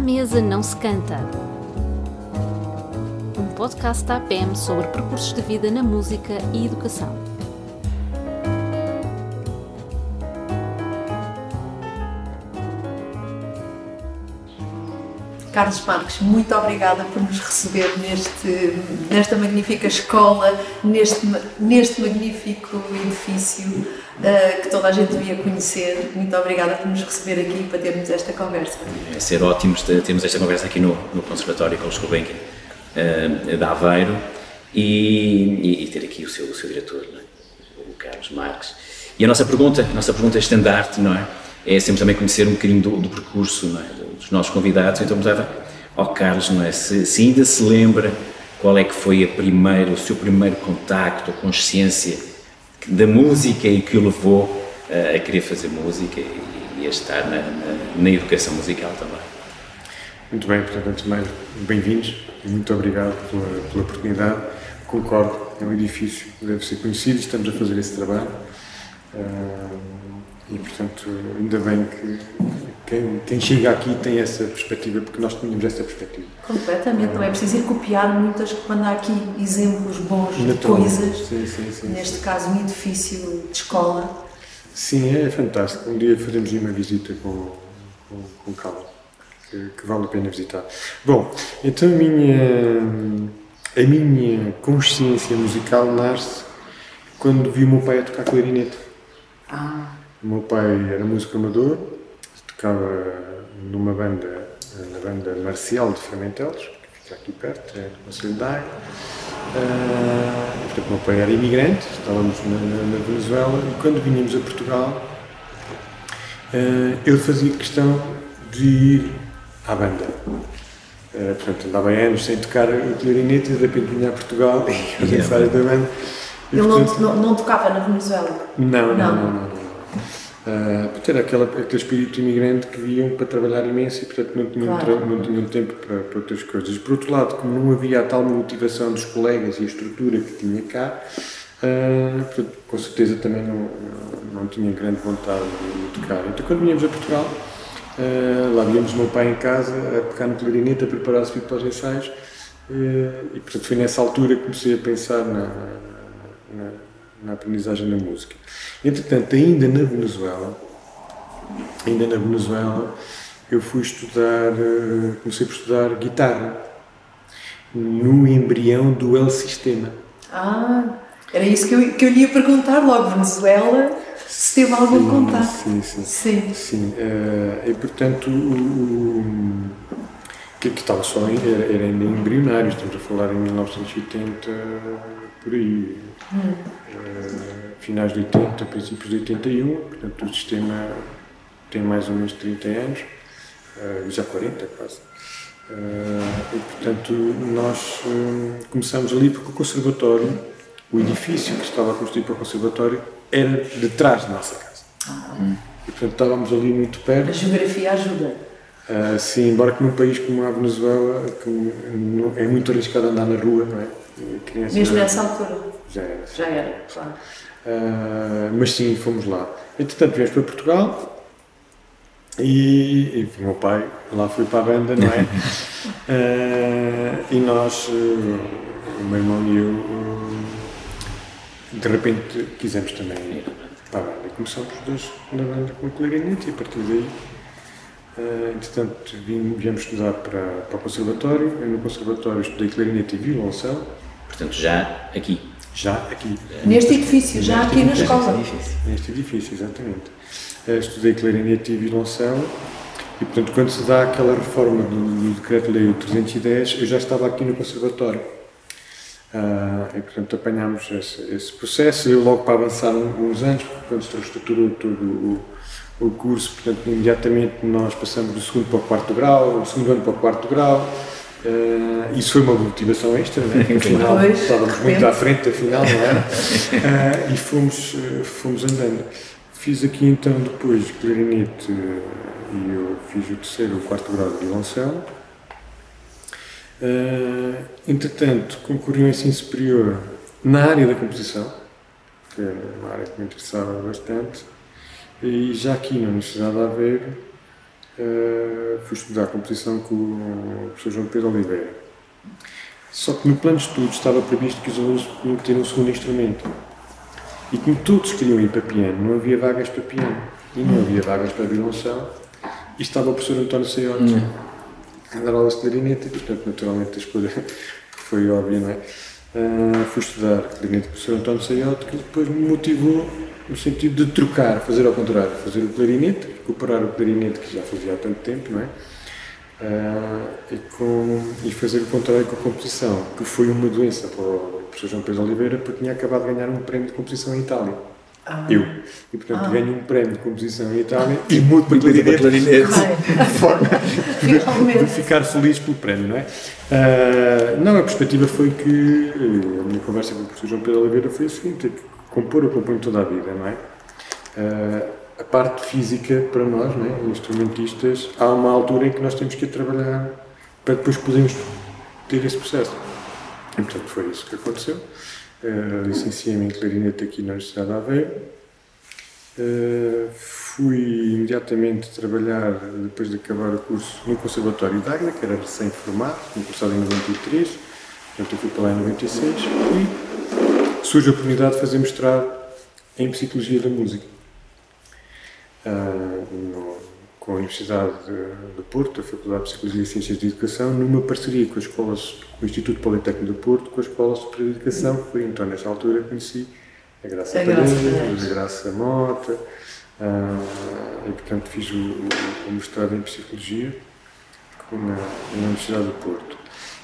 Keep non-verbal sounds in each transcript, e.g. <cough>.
À mesa não se canta. Um podcast da APM sobre percursos de vida na música e educação. Carlos Marques, muito obrigada por nos receber neste, nesta magnífica escola, neste, neste magnífico edifício que toda a gente devia conhecer. Muito obrigada por nos receber aqui para termos esta conversa. É ser ótimo termos esta conversa aqui no, no Conservatório Carlos Gulbenkian uh, de Aveiro e, e, e, ter aqui o seu, o seu diretor, é? o Carlos Marques. E a nossa pergunta, a nossa pergunta estandarte, não é? É sempre também conhecer um bocadinho do, do percurso, é? dos nossos convidados, então perguntava ao Carlos, não é? Se, se, ainda se lembra qual é que foi a primeira, o seu primeiro contacto, consciência da música e que o levou a, a querer fazer música e, a estar na, na, na, educação musical também. Muito bem, portanto, antes de mais, bem-vindos e muito obrigado pela, pela oportunidade. Concordo, é um edifício que deve ser conhecido estamos a fazer esse trabalho. Uh, e, portanto, ainda bem que quem, quem, chega aqui tem essa perspectiva, porque nós tínhamos essa perspectiva. Completamente, não é preciso ir copiar muitas, quando há aqui exemplos bons de coisas, sim, sim, sim, neste caso um edifício de escola. Sim, é fantástico. Um dia faremos uma visita com, com, com calma, que, que, vale a pena visitar. Bom, então a minha, a minha consciência musical nasce quando vi o meu pai a tocar clarinete. Ah. O meu pai era músico amador, tocava numa banda, na banda marcial de Fermentelos, que fica aqui perto, é no Conselho de Aia. Uh, portanto, o meu pai era imigrante, estávamos na, na, na Venezuela, e quando vinhamos a Portugal, uh, ele fazia questão de ir à banda. Uh, portanto, andava anos sem tocar o clarinete e de repente vinha a Portugal <laughs> e fazia parte da banda. E, ele portanto, não, não, não, tocava na Venezuela? Não, não, não. não, não Uh, por ter aquela, aquele espírito imigrante que vinham para trabalhar imenso e, portanto, não tinham, claro. não tinham tempo para, para, outras coisas. Por outro lado, como não havia a tal motivação dos colegas e a estrutura que tinha cá, uh, portanto, com certeza também não, não tinha grande vontade de tocar. Então, quando vinhamos a Portugal, uh, lá víamos o meu pai em casa a pegar no clarinete, a preparar-se para os ensaios, e, portanto, foi nessa altura que comecei a pensar na, na, na aprendizagem da música. Entretanto, ainda na Venezuela, ainda na Venezuela, eu fui estudar, eh, comecei a estudar guitarra no embrião do El Sistema. Ah, era isso que eu, que eu lhe ia perguntar logo, Venezuela, se teve algum sim, contato. Sim, sim. Sim. sim. Uh, e portanto, o, o, que, que estava só, era, era ainda embrionário, estamos a falar em 1980, por aí. Hum. Uh, finais de 80, princípios de 81, portanto o sistema tem mais ou menos 30 anos, uh, já 40 quase. Uh, e portanto nós uh, começamos ali porque o conservatório, o edifício que estava construído para o conservatório, era detrás da nossa casa. Ah. E portanto estávamos ali muito perto. A geografia ajuda. Uh, sim, embora que num país como a Venezuela, que é muito arriscado andar na rua, não é? Mesmo nessa altura? Já era. Já era, claro. Uh, mas sim, fomos lá. Entretanto, viemos para Portugal e, e o meu pai lá foi para a banda, não é? uh, <laughs> e nós, uh, o meu irmão e eu, de repente quisemos também ir para a banda. E começamos os dois na banda com o clarinete e a partir daí. Uh, entretanto, vim, viemos estudar para, para o Conservatório. Eu no Conservatório estudei clarinete e violoncelo. Portanto, já aqui? Já aqui. Neste edifício, já aqui na escola. Edifício. Neste edifício, exatamente. Uh, estudei clarinete e violoncelo e, portanto, quando se dá aquela reforma do, do Decreto-Lei 310, eu já estava aqui no Conservatório. Uh, e, portanto, apanhámos esse, esse, processo. Eu, logo para avançar uns anos, quando se reestruturou todo o, o curso, portanto, imediatamente nós passamos do segundo para o quarto grau, do segundo ano para o quarto grau. Uh, isso foi uma motivação extra, né? <laughs> afinal pois, estávamos muito à frente, afinal, não era? Uh, e fomos, uh, fomos andando. Fiz aqui então depois clarinete e eu fiz o terceiro ou quarto grau de violoncelo. entretanto, concorri ao ensino superior na área da composição, que era uma área que me interessava bastante, e já aqui na Universidade de Aveiro uh, fui estudar composição com o professor João Pedro Oliveira. Só que no plano de estudos estava previsto que os alunos tinham que ter um segundo instrumento. E como todos queriam ir para piano, não havia vagas para piano. E não havia vagas para violoncelo. E estava o professor António Seiotes hum. a dar aulas de clarinete, e portanto, naturalmente, a escolha <laughs> foi óbvia, não é? Uh, fui estudar clarinete com o professor António Seiote, que depois me motivou no sentido de trocar, fazer ao contrário, fazer o clarinete, recuperar o clarinete que já fazia há tanto tempo, não é? Uh, e, com, e fazer o contrário com a composição, que foi uma doença para o professor João Pedro Oliveira, porque tinha acabado de ganhar um prémio de composição em Itália. Ah. Eu. E portanto ah. ganho um prémio de composição em Itália e mudo para clarinete, clarinete <laughs> de forma de, de, ficar feliz pelo prémio, não é? Uh, não, a perspectiva foi que a minha conversa com o professor João Pedro Oliveira foi a seguinte: é que compor eu componho toda a vida, não é? Uh, a parte física para nós, né, instrumentistas, há uma altura em que nós temos que ir trabalhar para depois podermos ter esse processo. E portanto foi isso que aconteceu. Uh, Licenciei-me em clarinete aqui na Universidade de Aveiro. Uh, fui imediatamente trabalhar, depois de acabar o curso, no Conservatório de Águeda, que era recém-formado, cursado em 93, portanto eu fui para lá em 96, e surge a oportunidade de fazer mestrado em Psicologia da Música uh, no, com a Universidade de, de, Porto, a Faculdade de Psicologia e Ciências de Educação, numa parceria com, as escolas, com o Instituto Politécnico de Porto, com a Escola Superior de Educação, que foi então nessa altura conheci a Graça a Paredes, a Graça Mota, uh, e portanto fiz o, o, o mestrado em Psicologia na, na Universidade de Porto.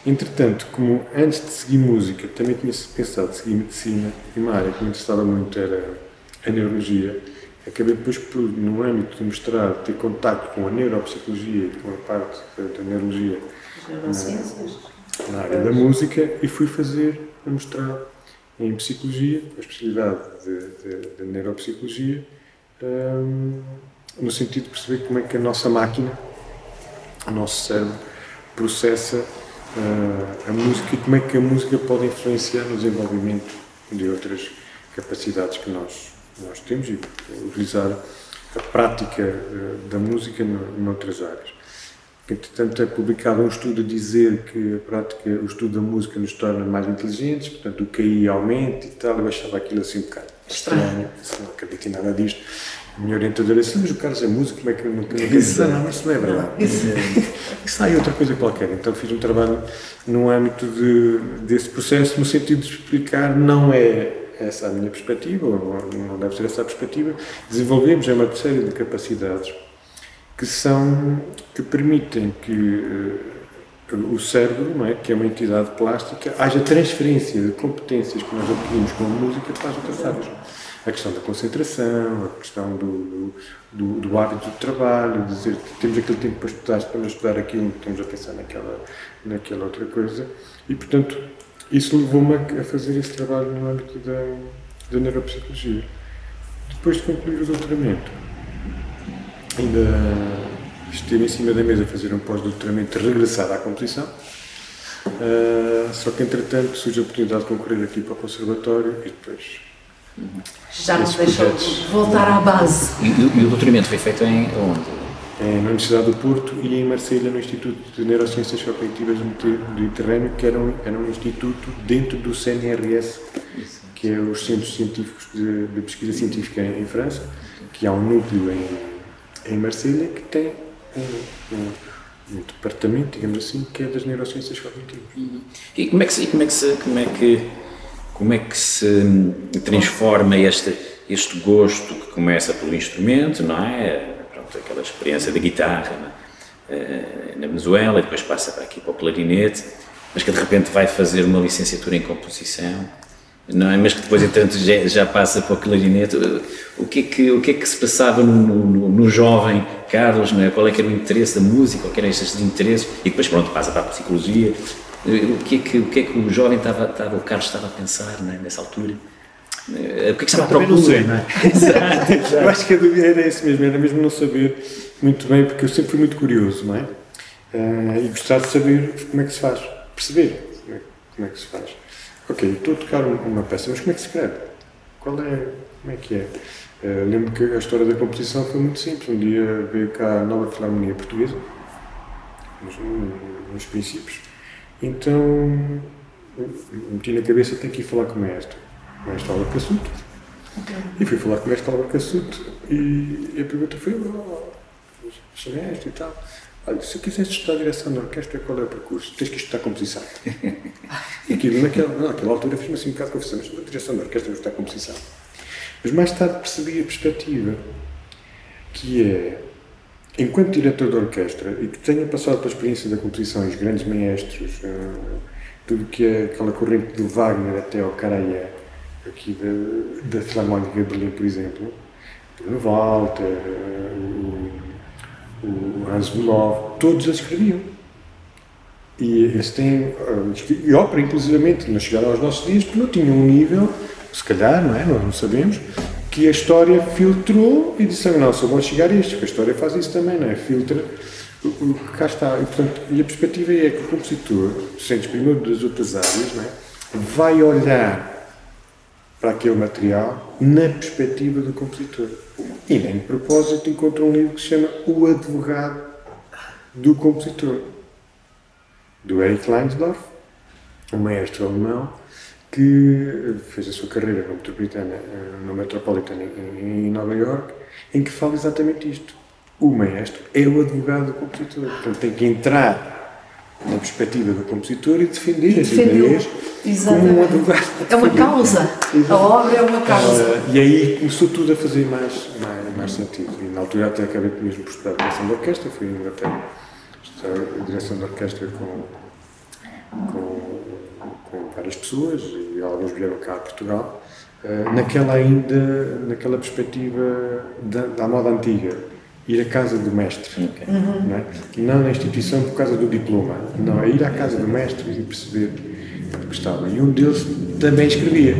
Entretanto, como antes de seguir música também tinha pensado em seguir medicina, e uma área que me interessava muito era a neurologia, acabei depois por, no âmbito de mostrar, ter contato com a neuropsicologia, com a parte da, neurologia na, na, área da música e fui fazer a mostrar em psicologia, a especialidade de, de, de neuropsicologia, um, no sentido de perceber como é que a nossa máquina, o nosso cérebro, processa a música e como é que a música pode influenciar no desenvolvimento de outras capacidades que nós nós temos e utilizar a prática eh, da música noutras áreas. Entretanto, é publicado um estudo a dizer que a prática, o estudo da música nos torna mais inteligentes, portanto, o QI aumenta e tal. Eu achava aquilo assim um bocado estranho, não acredito em nada disto. A minha orientadora disse: Mas o Carlos é músico, como é que eu não, não quero dizer? Não, isso não é verdade. Isso, isso aí é outra coisa qualquer. Então, fiz um trabalho no âmbito de, desse processo, no sentido de explicar, não é essa é a minha perspectiva, ou não deve ser essa a perspectiva, desenvolvemos uma série de capacidades que são, que permitem que uh, o cérebro, é, que é uma entidade plástica, haja transferência de competências que nós adquirimos com a música para as outras áreas. A questão da concentração, a questão do, do, do, hábito de trabalho, dizer que temos aquele tempo para estudar, para estudar aquilo, estamos a pensar naquela, naquela outra coisa. E, portanto, isso levou-me a fazer esse trabalho no âmbito da, da neuropsicologia. Depois de concluir o doutoramento, ainda esteve em cima da mesa a fazer um pós-doutoramento regressado à composição. Uh, só que entretanto surge a oportunidade de concorrer aqui para o Conservatório e depois. Já nos deixou voltar à base. E, e, o doutoramento foi feito em onde? é, na Universidade do Porto e em Marselha no Instituto de Neurociências Cognitivas do Mediterrâneo, que era um, era um instituto dentro do CNRS, que é os Centros Científicos de, de Pesquisa Científica em, em, França, que há um núcleo em, em Marselha que tem um, um, um, departamento, digamos assim, que é das neurociências cognitivas. Uhum. E como é que se, como é que como é que, como é que se transforma este, este gosto que começa pelo instrumento, não é? pronto, aquela experiência da guitarra na, eh, na Venezuela, e depois passa para aqui para o clarinete, mas que de repente vai fazer uma licenciatura em composição, não é? mas que depois, entanto, já, já passa para o clarinete. O que é que, o que, é que se passava no, no, no jovem Carlos? Não é? Qual é que era o interesse da música? Qual eram estes interesses? E depois, pronto, passa para a psicologia. O que é que o, que é que o jovem estava, estava, o Carlos estava a pensar não é? nessa altura? Eh, o que é que estava à procura? Sei, não é? <laughs> Exato, Eu acho que a dúvida era esse mesmo, era mesmo não saber muito bem, porque eu sempre fui muito curioso, não é? Uh, e gostar de saber como é que se faz, perceber como é, como é que se faz. Ok, estou a tocar uma peça, mas como é que se escreve? Qual é como é que é? Uh, lembro que a história da composição foi muito simples. Um dia veio cá a nova Filarmonia Portuguesa, nos, nos princípios. Então meti na cabeça tenho que ir falar com o mestre, o mestre Álvaro Cassuto. Okay. E fui falar com o mestre Álvaro Cassuto e, e a pergunta foi: oh, sou mestre e tal. Olha, se quisesse estudar direção da orquestra, qual é o percurso? Tens que estudar composição. e aquilo, naquela, naquela altura, fez-me assim um bocado de confusão, mas direção da orquestra, vou estudar composição. Mas mais tarde percebi a perspectiva, que é, enquanto diretor de orquestra, e que tenha passado pela experiência da composição os grandes maestros, uh, tudo que é aquela corrente do Wagner até ao Karajan, aqui da, da Filarmónica de Berlim, por exemplo, Bruno Walter, uh, o Hans Bulov, todos eles escreviam. E eles têm, uh, e ópera, inclusivamente, não chegaram aos nossos dias, porque não tinham um nível se calhar, não é? Nós não sabemos, que a história filtrou e disse, não, só vão chegar a isto, a história faz isso também, não é? Filtra o que cá está. E, portanto, e a perspectiva é que o compositor, sendo primeiro das outras áreas, não é? vai olhar para aquele material na perspectiva do compositor. E nem de propósito encontra um livro que se chama O Advogado do Compositor, do Eric Leinsdorf, um maestro alemão, que fez a sua carreira como metropolitana eh, no Metropolitan em, Nova York, em que fala exatamente isto. O maestro é o advogado do compositor, portanto tem que entrar na perspectiva do compositor e defender as ideias exatamente. como um advogado. É uma causa, a obra é uma causa. Uh, e aí começou tudo a fazer mais, mais, mais sentido. E na altura até acabei mesmo por estudar a direção da orquestra, fui em Inglaterra estudar a direção da orquestra com, com com várias pessoas e alguns vieram cá a Portugal, eh, naquela ainda, naquela perspectiva da, da moda antiga, ir à casa do mestre, okay. uhum. não, é? não na instituição por causa do diploma, não, é ir à casa do mestre e perceber o que gostava. E um deles também escrevia,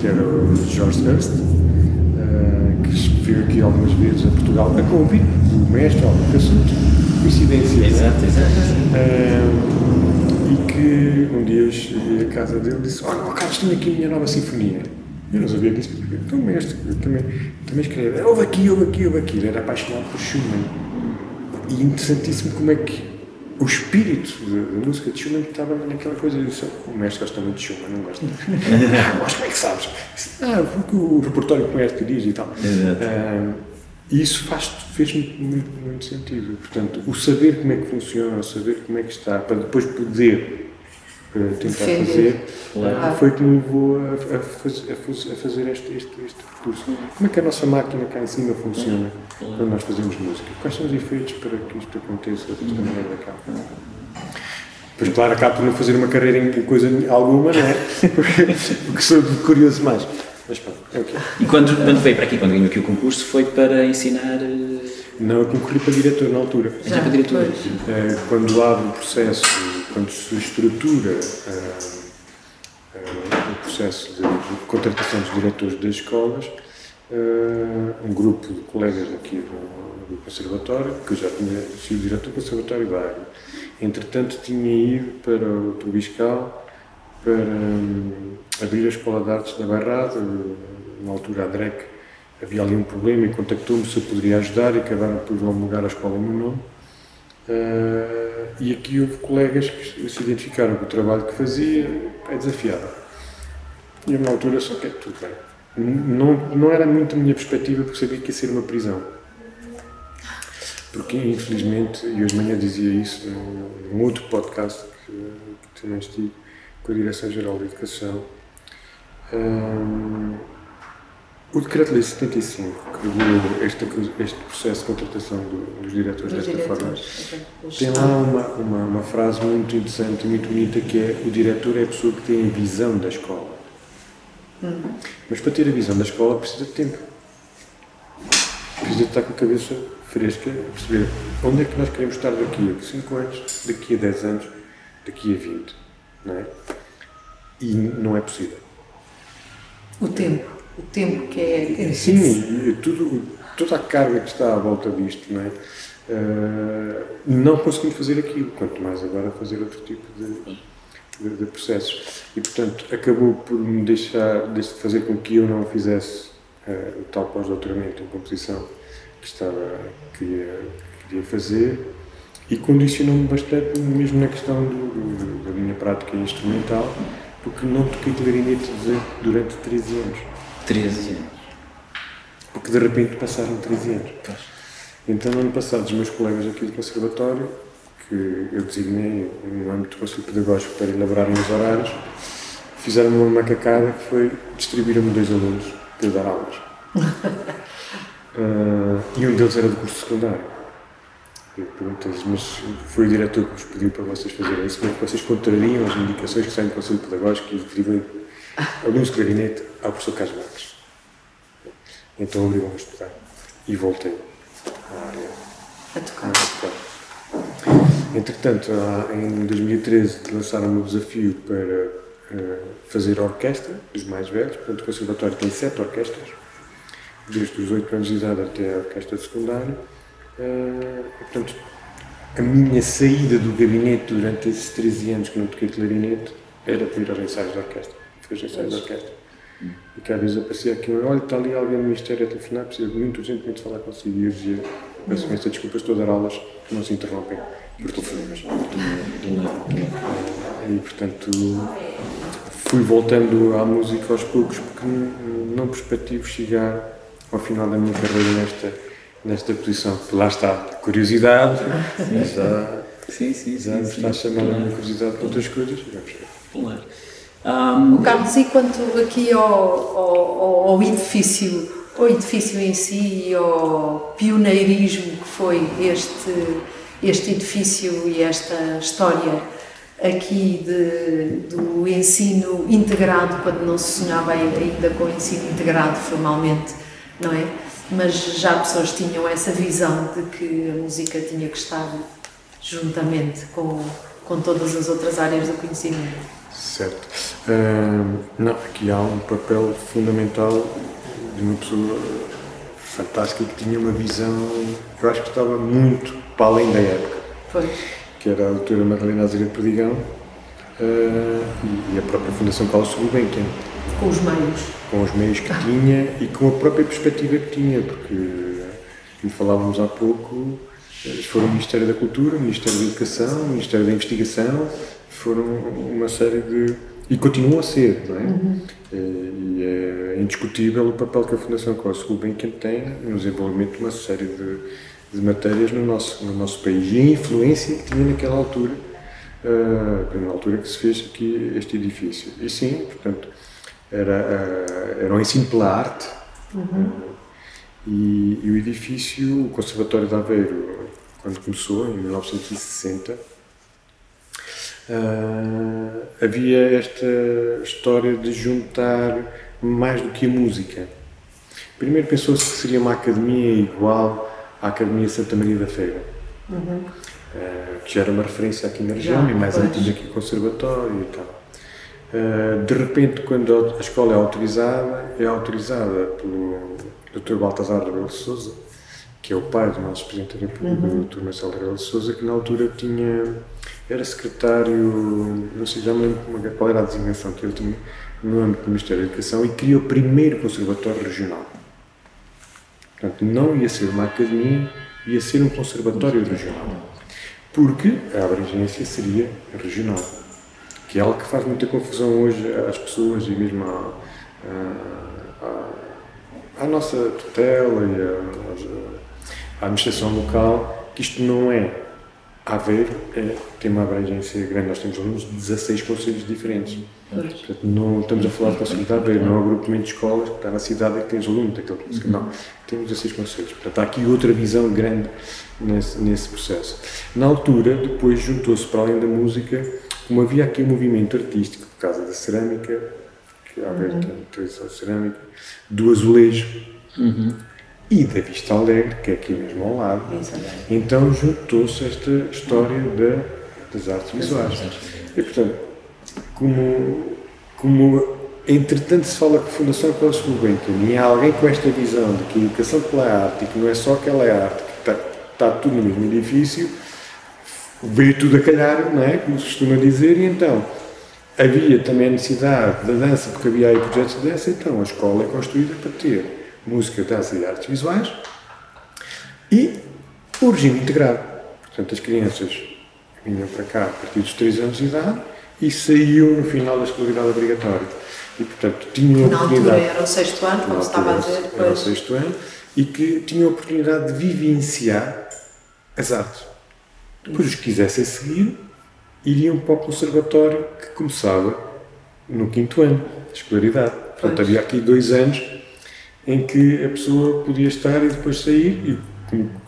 que era o George Hurst, uh, que veio aqui algumas vezes a Portugal a convite do mestre Álvaro Cassuto, coincidência. É? Exato, exato. E que um dia eu cheguei à casa dele e disse: Olha, oh, Carlos, tenho aqui a minha nova sinfonia. Eu não sabia disso. Então, mestre, eu também, também escrevi. Houve aqui, houve aqui, houve aqui. Ele era apaixonado por Schumann. E interessantíssimo como é que o espírito da, música de Schumann estava naquela coisa. Eu disse, o mestre gosta muito de Schumann, não gosta. ah, <laughs> mas como é que sabes? Ah, porque o repertório que o mestre diz e tal. Exato. Ah, e isso faz, fez muito, muito, muito, sentido. Portanto, o saber como é que funciona, o saber como é que está, para depois poder uh, tentar Defender. fazer, claro. foi que me levou a, a, faz, a, fazer este, este, este percurso. Como é que a nossa máquina cá em cima funciona claro. quando nós fazemos música? Quais são os efeitos para que isto aconteça desta maneira cá? Pois claro, acabo por não fazer uma carreira em coisa alguma, não é? <laughs> Porque, porque sou curioso mais. Mas pronto, é o que E quando, quando veio para aqui, quando ganhou aqui o concurso, foi para ensinar. Eh, não, eu concorri para diretor na altura. Já para diretor? É, quando abre o processo, quando se estrutura é, é, o processo de, de, contratação dos diretores das escolas, um grupo de colegas aqui do, do Conservatório, que eu já tinha sido diretor do Conservatório da Água, entretanto tinha ido para o Trubiscal para um, abrir a Escola de Artes da Bairrada. Na altura, a DREC havia ali um problema e contactou-me se eu poderia ajudar e acabaram por homologar a escola no nome. Uh, e aqui houve colegas que se identificaram com o trabalho que fazia, é desafiado. E eu, na altura, só que é tudo bem. Não, não era muito a minha perspectiva, porque sabia que ia ser uma prisão. Porque, infelizmente, e hoje de manhã dizia isso num outro podcast que, que também estive, com a Direção-Geral de Educação, um, o Decreto-Lei 75, que regulou este, este processo de contratação do, dos diretores dos desta diretores. forma, tem lá uma, uma, uma, frase muito interessante, muito bonita, que é o diretor é a pessoa que tem a visão da escola. Uhum. Mas para ter a visão da escola precisa de tempo. Precisa de estar com a cabeça fresca, perceber onde é que nós queremos estar daqui a 5 anos, daqui a 10 anos, daqui a 20. Não é? E não é possível. O tempo, o tempo que é. Sim, tudo, toda a carga que está à volta disto, não é? Uh, não conseguimos fazer aquilo, quanto mais agora fazer outro tipo de, de, de processos. E, portanto, acabou por me deixar, de fazer com que eu não fizesse uh, o tal pós-doutoramento em composição que estava, queria, queria fazer e condicionou-me bastante, mesmo na questão do, do, da minha prática instrumental, porque não toquei clarinete durante 13 anos. 13 anos? Porque de repente passaram 13 anos. Então, no ano passado, os meus colegas aqui do Conservatório, que eu designei no âmbito do Conselho Pedagógico para elaborar os horários, fizeram uma macacada que foi distribuir-me dois alunos para eu dar aulas. uh, <laughs> e um deles era do curso secundário. Eu perguntei-lhes, mas foi o diretor que vos pediu para vocês fazerem isso, como é que vocês contrariam as indicações que saem do Conselho Pedagógico e distribuem alunos de clarinete ao professor Carlos Marques? Então obrigam-me a estudar. E voltei à área. A tocar. A tocar. Entretanto, em 2013 lançaram-me o desafio para uh, fazer a orquestra dos mais velhos. Portanto, o Conservatório tem sete orquestras, desde os 8 anos de idade até a orquestra secundária Uh, portanto, a minha saída do gabinete durante esses 13 anos que não toquei clarinete era para ir aos ensaios da orquestra. Fui aos ensaios da orquestra. E cada vez aparecia aqui, olha, está ali alguém no Ministério a telefonar, precisa muito urgentemente falar consigo. E eu dizia, peço imensa desculpa, estou a dar aulas que não se interrompem por telefonemas. E, portanto, fui voltando à música aos poucos, porque não perspectivo chegar ao final da minha carreira nesta nesta posição. Lá está, curiosidade, já, sim, sim, já sim, está a chamar a curiosidade para outras coisas. Claro. Um... Carlos, e quanto aqui ao, ao, ao, edifício, ao edifício em si e ao pioneirismo que foi este, este edifício e esta história aqui de, do ensino integrado, quando não se sonhava ainda com o ensino integrado formalmente, não é? Mas já pessoas tinham essa visão de que a música tinha que estar juntamente com, com todas as outras áreas do conhecimento. Certo. Uh, não, aqui há um papel fundamental de uma pessoa fantástica que tinha uma visão eu acho que estava muito para além da época. Foi. Que era a doutora Madalena Azevedo Perdigão uh, e a própria Fundação Carlos Gulbenkian com os meios. Com os meios que tinha e com a própria perspectiva que tinha, porque, como falávamos há pouco, eles foram o Ministério da Cultura, o Ministério da Educação, o Ministério da Investigação, foram uma série de. e continuam a ser, não é? Uhum. E é indiscutível o papel que a Fundação Costa Gulbenkian tem no desenvolvimento de uma série de, de matérias no nosso, no nosso país e a influência que tinha naquela altura, uh, na altura que se fez aqui este edifício. E sim, portanto, era, uh, era um ensino pela arte. Uhum. E, e, o edifício, o Conservatório de Aveiro, quando começou, em 1960, uh, eh, havia esta história de juntar mais do que a música. Primeiro pensou-se que seria uma academia igual à Academia Santa Maria da Feira. Uhum. Uh, que já era uma referência aqui na região já, e mais antiga que o conservatório e tal. Eh, de repente, quando a escola é autorizada, é autorizada pelo Dr. Baltazar Rebelo de Souza, que é o pai do nosso Presidente da República, uhum. o Dr. Marcelo Rebelo de Souza, que na altura tinha, era secretário, não sei, já me lembro qual era a designação que ele tinha no âmbito do Ministério da Educação e criou o primeiro conservatório regional. Portanto, não ia ser uma academia, ia ser um conservatório regional. Porque a abrangência seria regional que é algo que faz muita confusão hoje às pessoas e mesmo à, à, à nossa tutela e à, à, administração local, que isto não é Aveiro, é, tem uma abrangência grande. Nós temos alunos de 16 conselhos diferentes. Portanto, não estamos a falar de Conselho de Aveiro, não é um agrupamento de escolas que está na cidade e que tem os alunos daquele conselho. Não, temos 16 conselhos. Portanto, há aqui outra visão grande nesse, nesse processo. Na altura, depois juntou-se, para além da música, como havia aqui um movimento artístico por causa da cerâmica, que há uhum. tradição cerâmica, do azulejo uhum. e da Vista Alegre, que é aqui mesmo ao lado, então juntou-se esta história da, das artes visuais. E, portanto, como, como entretanto se fala que a Fundação Carlos Gulbenkian e há alguém com esta visão de que a educação pela arte e que não é só aquela arte, que está, está tudo no mesmo edifício, veio tudo a calhar, não é? Como se costuma dizer, e então havia também a necessidade da dança, porque havia aí projetos de dança, então a escola é construída para ter música, dança e artes visuais, e o regime integrado. Portanto, as crianças vinham para cá a partir dos 3 anos de idade e saíam no final da escolaridade obrigatória. E, portanto, tinham a Na oportunidade. era o sexto ano, como Na se estava a dizer, Era o sexto ano e que tinham a oportunidade de vivenciar as artes. Depois, os que quisessem seguir, iriam para o conservatório que começava no quinto ano de escolaridade. Portanto, havia aqui dois anos em que a pessoa podia estar e depois sair e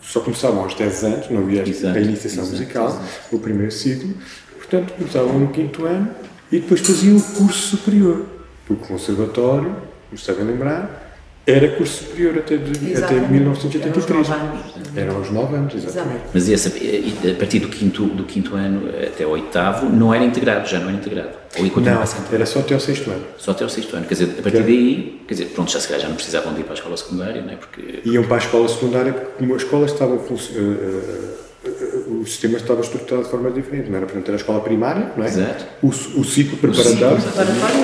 só começavam aos 10 anos, não havia Exato, a iniciação exato, musical, exato. o primeiro ciclo, portanto começavam no quinto ano e depois faziam o curso superior. O conservatório, como se devem lembrar, era curso superior até, de, até Exatamente. 1983. Eram os nove anos. Eram aos 9 anos, exatamente. Mas esse, e a partir do quinto, do quinto ano até o oitavo não era integrado, já não era integrado. Ou continuava Não, era só até ao sexto ano. Só até o sexto ano. Quer dizer, a partir daí, quer dizer, pronto, já se calhar já não precisavam de ir para a escola secundária, não é? Porque Iam para a escola secundária porque como a escola estava a func- eh, eh, eh, o sistema estava estruturado de forma diferente, não era? Portanto, era a escola primária, não é? Exato. O, o ciclo preparatório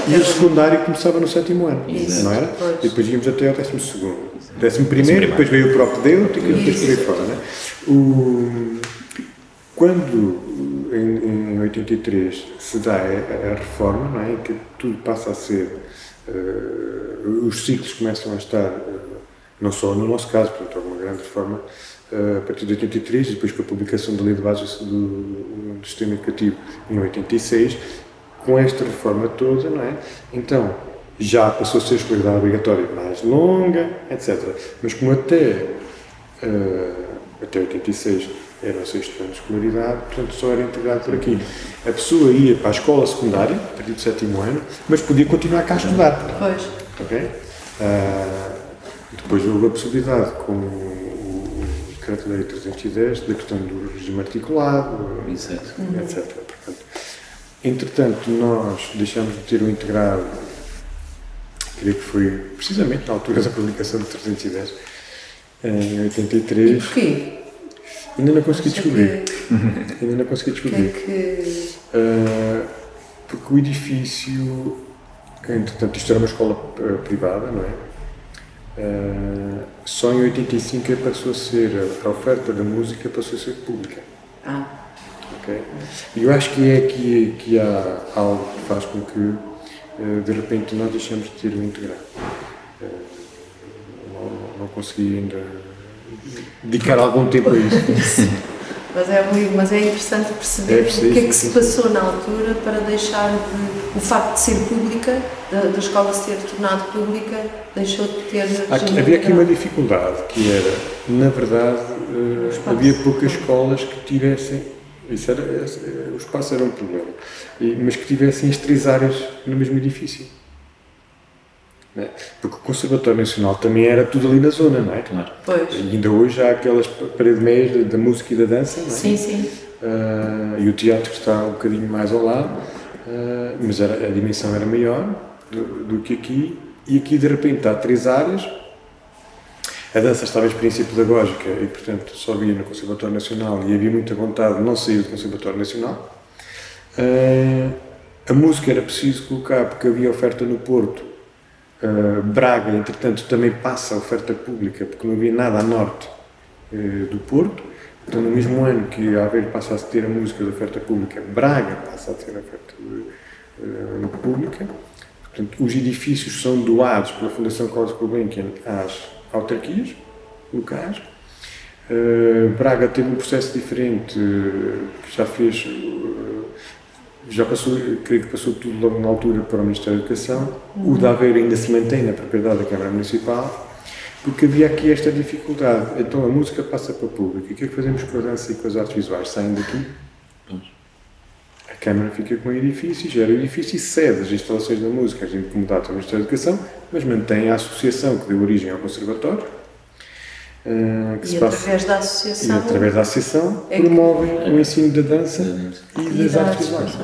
e o secundário começava no sétimo ano, Exato. não era? Pois. E depois íamos até ao décimo segundo. Décimo primeiro, depois veio o próprio Deus e depois por aí fora, não é? O, quando, em, em 83, se dá a, a reforma, não é? Em que tudo passa a ser, eh, os ciclos começam a estar, eh, não só no nosso caso, portanto, houve uma grande reforma, a partir de 83, e depois com a publicação da Lei de Bases do, do Sistema Educativo em 86, com esta reforma toda, não é? Então, já passou a ser a escolaridade obrigatória mais longa, etc. Mas como até, eh, até 86 era o sexto ano de escolaridade, portanto só era integrado por aqui. A pessoa ia para a escola secundária, a partir do sétimo ano, mas podia continuar cá a estudar. Pois. Ok? Ah, depois houve a possibilidade, com Decreto-Lei 310, da questão do regime articulado, Exato. etc. Portanto, entretanto, nós deixamos de ter o integrado, creio que foi precisamente na altura da publicação do 310, em E 83. porquê? Ainda não consegui descobrir. que- Ainda não consegui que é descobrir. que. Uh, porque o edifício, entretanto, isto era uma escola uh, privada, não é? Uh, só em 85 é passou a ser, a oferta da música passou a ser pública. Ah, ok? E eu acho que é aqui que há algo que faz com que, uh, de repente, nós deixamos de ter o integrado. Uh, não, não consegui ainda dedicar algum tempo a isso. <laughs> mas é, mas é interessante perceber É preciso, o que é que sim, se passou na altura para deixar de. O facto de ser pública, da, da escola se ter tornado pública, deixou de ter. Aqui- havia aqui uma dificuldade, que era, na verdade, espaço. havia poucas escolas que tivessem, isso era, eh, o espaço era um problema, E- mas que tivessem as três áreas no mesmo edifício. É? Porque o Conservatório Nacional também era tudo ali na zona, não é? Claro. Pois. E ainda hoje há aquelas paredes meias da- da música e da dança, não é? Sim, sim. Ah, e o teatro que está um bocadinho mais ao lado, ah, mas era- a dimensão era maior do, do que aqui, e aqui de repente há três áreas. A dança estava em experiência pedagógica e, portanto, só havia no Conservatório Nacional e havia muita vontade de não sair do Conservatório Nacional. Ah, a música era preciso colocar porque havia oferta no Porto. Ah, Braga, entretanto, também passa a oferta pública porque não havia nada a norte do Porto. Então, no mesmo ano que Aveiro passa a ter a música de oferta pública, Braga passa a ter a oferta eh, pública. Portanto, os edifícios são doados pela Fundação Carlos Gulbenkian às autarquias locais. Eh, Braga teve um processo diferente, eh, que já fez, eh, já passou, creio que passou tudo logo na altura para o Ministério da Educação. O de Aveiro ainda se mantém na propriedade da Câmara Municipal, porque havia aqui esta dificuldade. Então a música passa para o público. E o que é que fazemos com a dança e com as artes visuais? Saem daqui? A Câmara fica com o edifício, gera o edifício e cede as instalações da música às incomodades ao Ministério da Educação, mas mantém a associação que deu origem ao Conservatório, eh, que E através da e associação. através da associação É que- promovem o ensino da dança e e das artes visuais.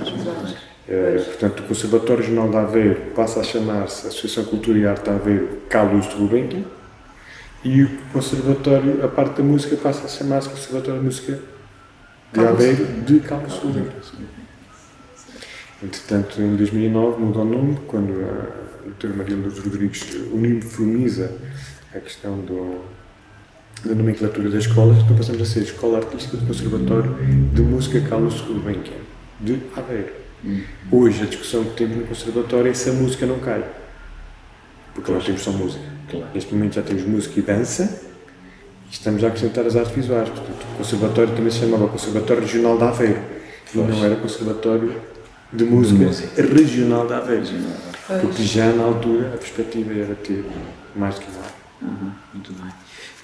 Eh, portanto, o Conservatório Regional de Aveiro passa a chamar-se Associação Cultura e Arte de Aveiro Carlos de Gulbenkian e o Conservatório, a parte da música, passa a chamar-se Conservatório de Música de. Aveiro de Carlos Gulbenkian. Entretanto, em 2009 mudou o nome, quando a doutora Maria Luz Rodrigues uniformiza a questão do, da nomenclatura das escolas, então passamos a ser Escola Artística do Conservatório de Música Carlos Gulbenkian, de Aveiro. Hum. Hoje a discussão que temos no Conservatório é se a música não cai. Porque nós temos só música. Claro. Neste momento já temos música e dança e estamos a acrescentar as artes visuais. Portanto, o Conservatório também se chamava Conservatório Regional de Aveiro. Pois. não era Conservatório de Música, música. Regional de Aveiro. Porque já na altura a perspectiva era ter mais do que nada. Uhum, muito bem.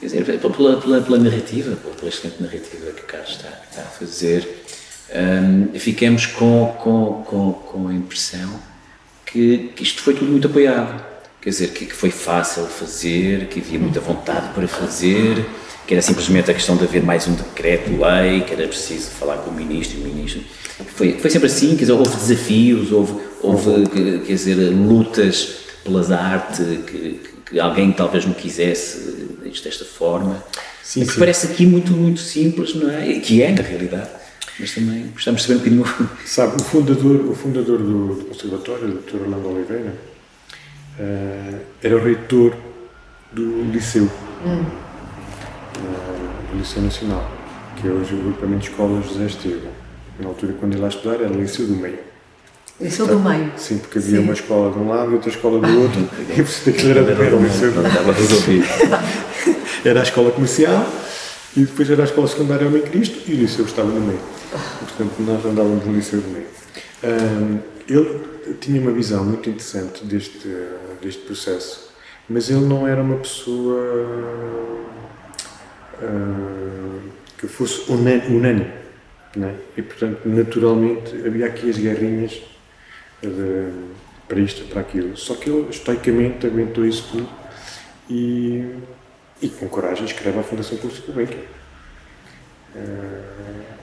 Quer dizer, pela, pela, pela narrativa, pela excelente narrativa que o Carlos está, está a fazer, hum, ficamos com, com, com, com a impressão que, que isto foi tudo muito apoiado. Quer dizer, que, que foi fácil fazer, que havia muita vontade para fazer, que era simplesmente a questão de haver mais um decreto-lei, que era preciso falar com o ministro e o ministro. Foi, foi sempre assim, quer dizer, houve desafios, houve, houve que- quer dizer, lutas pelas artes, que, que- alguém talvez não quisesse isto desta forma. Sim, que sim. parece aqui muito, muito simples, não é? Que é, na realidade. Mas também gostamos de saber um bocadinho. Sabe, o fundador, o fundador do, do Conservatório, o Dr. Orlando Oliveira, eh, era o reitor do Liceu, eh, do Liceu Nacional, que é hoje o agrupamento de escolas José Estevam. Na altura, quando ele lá estudar, era o Liceu do Meio. É do meio. Sim, porque havia Sim. uma escola de um lado e outra escola do outro, <laughs> e você que era, era o Liceu do resolvido. <laughs> Era a escola comercial e depois era a escola secundária Homem Cristo e o liceu estava no meio. Portanto, nós andávamos no liceu no meio. Ahm, ele tinha uma visão muito interessante deste, deste processo, mas ele não era uma pessoa ah, que fosse unânime. Não é? E, portanto, naturalmente, havia aqui as guerrinhas de- para isto, para aquilo. Só que ele, estoicamente, aguentou isso tudo e, e com coragem escreve à Fundação Curso Gulbenkian. É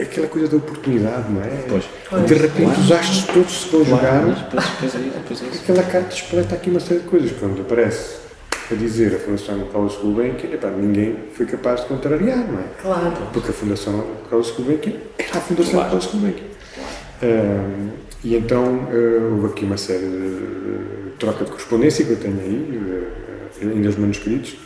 aquela coisa da oportunidade, não é? Pois. De repente os astros todos se vão jogar, Pois, pois é, pois é aquela carta expleta aqui uma série de coisas. Quando aparece a dizer a Fundação Carlos Gulbenkian, epá, ninguém foi capaz de contrariar, não é? Claro. Porque a Fundação Carlos Gulbenkian era a Fundação Claro. Carlos Gulbenkian. Ahm, e então ah, houve aqui uma série de, troca de correspondência que eu tenho aí, eh, ainda os manuscritos,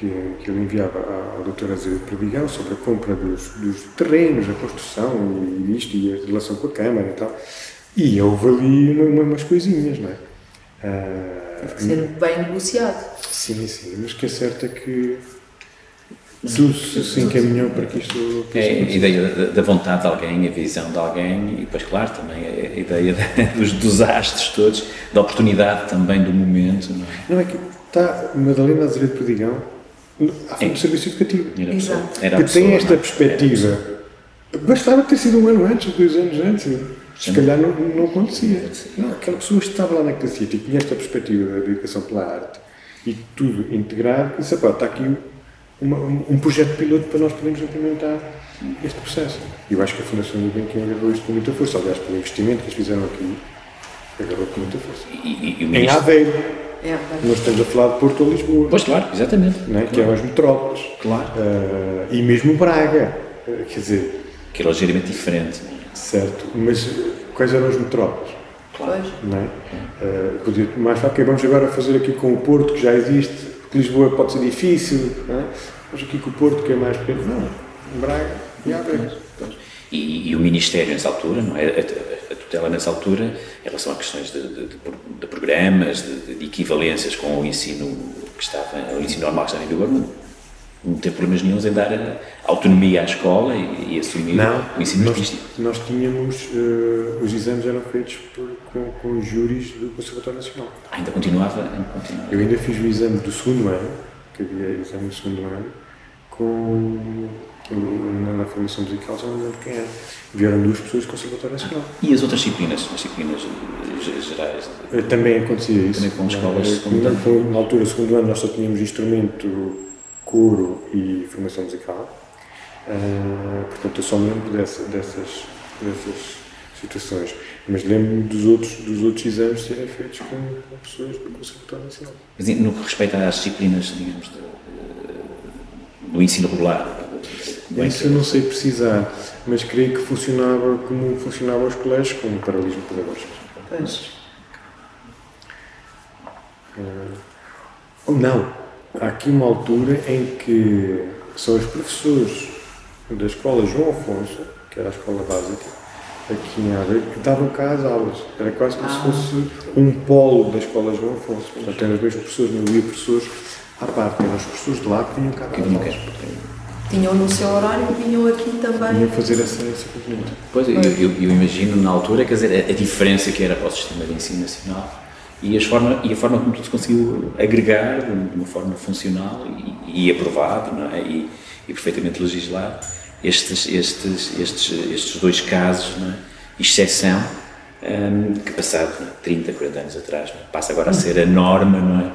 que, que ele enviava à- ao Dr. Azevedo Perdigão sobre a compra dos, dos terrenos, a construção e isto, e a relação com a Câmara e tal. E houve ali uma- umas coisinhas, não é? Ah, Ser bem negociado. sim, sim, mas o que é certo é que tudo se, encaminhou para que isto É a ideia da, da vontade de alguém, a visão de alguém e depois, claro, também a ideia da- <laughs> dos, dos astros todos, da oportunidade também do momento, não é? Não é que está Madalena Azevedo Perdigão à frente do serviço educativo. Era a pessoa- Exato. que pessoa, tem esta não é? perspectiva. Bastava ter sido um ano antes, ou dois anos antes, se calhar não, não acontecia. Não, aquela pessoa estava lá naquele sítio e tinha esta perspectiva da educação pela arte e tudo integrado, e disse, "Epá, está aqui uma- um projeto piloto para nós podermos implementar este processo. E eu acho que a Fundação do Benquim agarrou isto com muita força, aliás, pelo investimento que eles fizeram aqui, agarrou com muita força. E, e- e o Em ministro. Aveiro, É, nós estamos a falar de Porto ou Lisboa. Pois, claro, exatamente. não é? que eram as metrópoles. Claro. Ah, e mesmo Braga. Ah, quer dizer, Que era ligeiramente diferente. certo. Mas quais eram as metrópoles? pois. Não é? Ah, podia mais falar, ok, vamos agora fazer aqui com o Porto, que já existe, porque Lisboa pode ser difícil, não é? Vamos aqui com o Porto, que é mais pequeno. Não, Braga e Aveiro. E, e o Ministério, nessa altura, não é? Tutela nessa altura, em relação a questões de, de- de pro- de programas, de, de equivalências com o ensino que estava, o ensino normal que estava em vigor, não, não teve problemas nenhums em dar a autonomia à escola e, e assumir o ensino nós, artístico. nós tínhamos, ah, os exames eram feitos por, com, com os júris do Conservatório Nacional. Ainda continuava, ainda continuava. Eu ainda fiz o exame do segundo ano, que havia exame do segundo ano, com na, formação musical, já não lembro quem era. Vieram duas pessoas do Conservatório Nacional. E as outras disciplinas, as disciplinas ge- gerais? Eh, Também acontecia isso. Também com escolas na, na altura, segundo ano, nós só tínhamos instrumento, coro e formação musical. Ah, portanto, eu só me lembro dessa, dessas, dessas situações. Mas lembro-me dos outros, dos outros exames serem feitos com, com pessoas do Conservatório Nacional. Mas no que respeita às disciplinas, digamos, de- do ensino regular, do Isso eu não sei precisar, mas creio que funcionava como funcionava os colégios, com o paralelismo pedagógico. Pois. Eh, Não. Há aqui uma altura em que são os professores da escola João Afonso, que era a escola básica, aqui em Aveiro, que davam cá as aulas. Era quase como ah. se fosse um polo da escola João Afonso. Portanto, eram os mesmos professores, não havia professores à parte, eram os professores de lá que vinham cá que vinham cá. Tinham no seu horário, vinham aqui também. Vinham fazer essa, essa componente. Pois, eu, eu, eu, imagino na altura, quer dizer, a, a diferença que era para o sistema de ensino nacional e, as forma, e a forma como tudo se conseguiu agregar de uma forma funcional e, e aprovado não é? e, e perfeitamente legislado estes, estes, estes, estes dois casos, não é? exceção, um, que passado é? 30, 40 anos atrás, é? passa agora a ser a norma não é?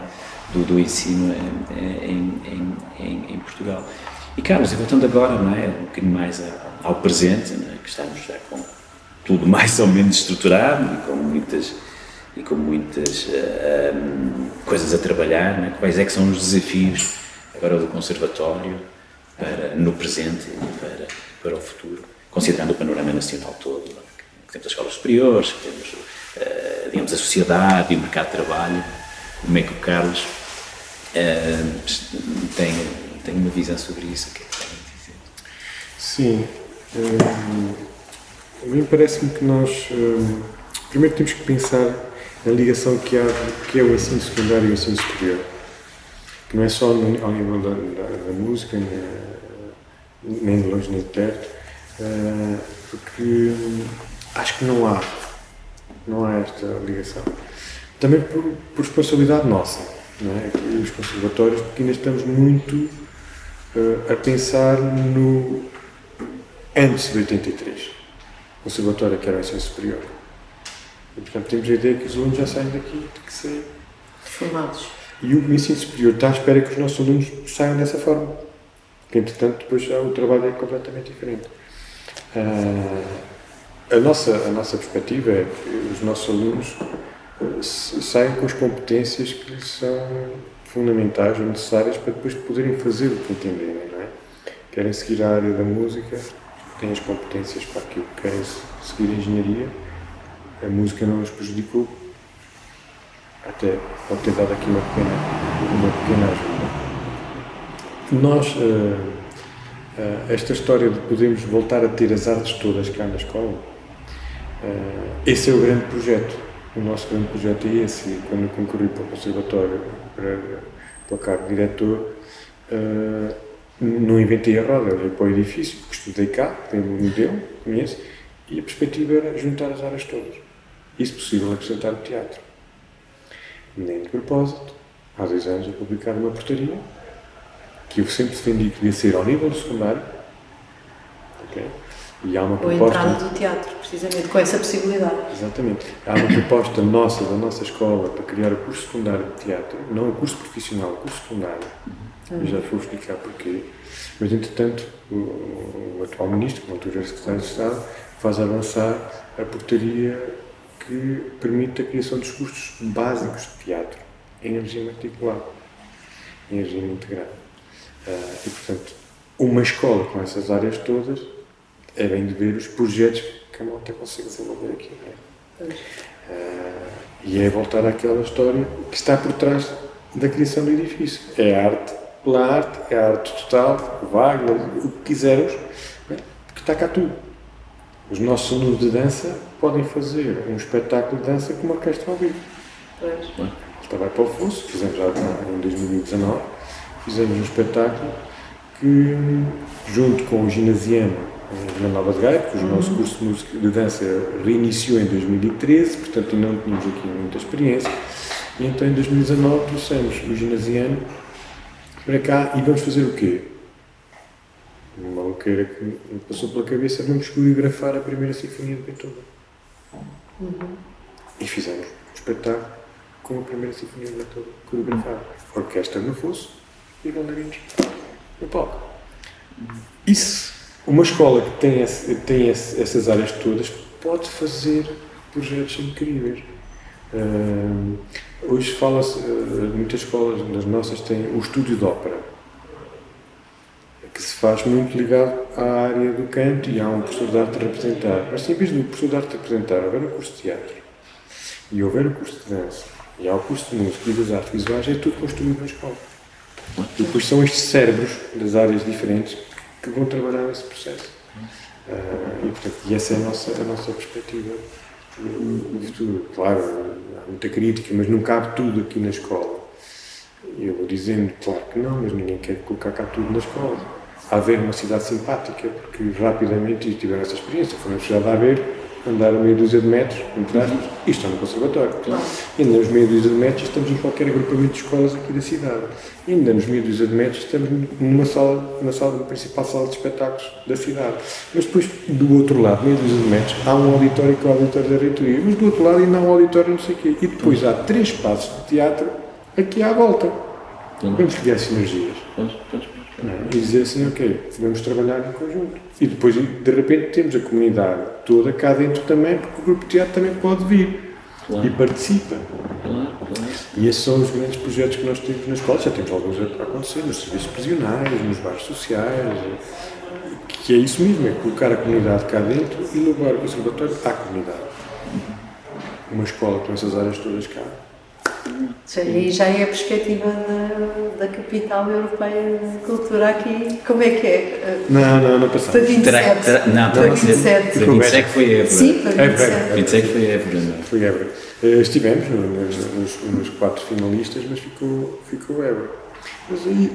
Do, do ensino em, em, em, em Portugal. E Carlos, e voltando agora não é? um bocadinho mais ao presente, é? que estamos já com tudo <laughs> mais ou menos estruturado e com muitas e com muitas um, coisas a trabalhar, né? quais é que são os desafios agora do conservatório para, no presente e para, para o futuro, considerando o panorama nacional todo, né? que temos as escolas superiores, que temos, uh, digamos, a sociedade e o mercado de trabalho, como é que o Carlos uh, tem, tem uma visão sobre isso, o que é que tem a dizer? Sim, um, a mim parece-me que nós, um, primeiro temos que pensar a ligação que há que é o ensino secundário e o ensino superior. Que não é só no, ao nível da, da, da música, nem, nem de longe nem de perto, uh, porque acho que não há, não há esta ligação. Também por, por responsabilidade nossa, é? Os conservatórios, porque ainda estamos muito uh, a pensar no antes de 83. O conservatório que era o ensino superior e, portanto, temos a ideia que os alunos já saem daqui de que saem formados. E o ensino superior está à espera que os nossos alunos saiam dessa forma. Que, entretanto, depois já o trabalho é completamente diferente. Uh, a, nossa, a nossa perspectiva é que os nossos alunos saiam com as competências que lhes são fundamentais ou necessárias para depois poderem fazer o que entenderem, não é? Querem seguir a área da música, têm as competências para aquilo, querem seguir a engenharia, a música não os prejudicou, até pode ter dado aqui uma pequena, uma pequena ajuda. Nós, uh, uh, esta história de podermos voltar a ter as artes todas cá na escola, uh, esse é o grande projeto. O nosso grande projeto é esse. Quando eu concorri para o Conservatório, para, para cargo de diretor, não inventei a roda, eu para o edifício, porque estudei cá, tenho um modelo, conheço, e a perspectiva era juntar as áreas todas e, se possível, acrescentar o teatro. Nem de propósito, há dois anos eu publicar uma portaria que eu sempre defendi que devia ser ao nível do secundário. Okay? E há uma Ou proposta. a entrada do teatro, precisamente, com essa possibilidade. Exatamente. Há uma proposta nossa, da nossa escola, para criar o curso secundário de teatro, não o curso profissional, o curso secundário. Uhum. Eu já vou explicar porquê. Mas, entretanto, o, o atual ministro, o altura secretário de Estado, faz avançar a portaria que permite a criação dos cursos básicos de teatro em regime articulado, em regime integrado. Uh, e, portanto, uma escola com essas áreas todas é bem de ver os projetos que a malta consegue desenvolver aqui. É? Uh, e é voltar àquela história que está por trás da criação do edifício. É a arte pela arte, é a arte total, Wagner, o que quisermos, é? porque está cá tudo. Os nossos alunos de dança podem fazer um espetáculo de dança com uma orquestra ao vivo. Pois. Estava para o Fuso, fizemos já em 2019, fizemos um espetáculo que, junto com o ginasiano na Nova de Gaia, porque o uhum. nosso curso de, música, de dança reiniciou em 2013, portanto não tínhamos aqui muita experiência, e então em 2019 trouxemos o ginasiano para cá e vamos fazer o quê? Uma maluqueira que me passou pela cabeça, vamos coreografar a primeira sinfonia de Beethoven. Uhum. E fizemos um espetáculo com a primeira sinfonia de Beethoven coreografada. Orquestra no fosso e bailarinos no palco. Isso, uma escola que tem, esse, tem esse, essas áreas todas pode fazer projetos incríveis. Uh, hoje fala-se, uh, muitas escolas, das nossas, têm o estúdio de ópera que se faz muito ligado à área do canto e há um professor de arte a representar. Mas se em vez do professor de arte a representar houver um curso de teatro e houver um curso de dança E há o curso de música e das artes visuais, é tudo construído na escola. E depois são estes cérebros das áreas diferentes que vão trabalhar esse processo. Uh, e, portanto, e essa é a nossa, a nossa perspectiva futuro. Claro, há muita crítica, mas não cabe tudo aqui na escola. Eu vou dizendo, claro que não, mas ninguém quer colocar cá tudo na escola. Há haver uma cidade simpática, porque rapidamente tiveram essa experiência. Na cidade a haver andar a meia dúzia de metros, entre aspas, e estão no conservatório. Claro. E andamos meia dúzia de metros e estamos em qualquer agrupamento de escolas aqui da cidade. E andamos meia dúzia de metros e estamos numa sala, na sala, na principal sala de espetáculos da cidade. Mas depois, do outro lado, meia dúzia de metros, há um auditório que é o auditório da reitoria, mas do outro lado ainda há um auditório não sei o quê. E depois há três espaços de teatro aqui à volta. Vamos criar sinergias. É? E dizer assim, ok, vamos trabalhar em conjunto. E depois, de repente, temos a comunidade toda cá dentro também, porque o grupo de teatro também pode vir claro. e participa. Claro, claro. E esses são os grandes projetos que nós temos na escola. Já temos alguns a acontecer, nos serviços prisionais, nos bairros sociais, que é isso mesmo, é colocar a comunidade cá dentro e levar o conservatório à comunidade. Uma escola com essas áreas todas cá e já é a perspectiva da, da capital europeia de cultura aqui. Como é que é? Não, não, não passamos. Para 27. Terá, terá, não, para 27. Para 27 é foi Évora. Sim, para 27. 27 foi Évora. Foi Évora. Eh, estivemos nos, nos, quatro finalistas, mas ficou, ficou Évora. Mas aí.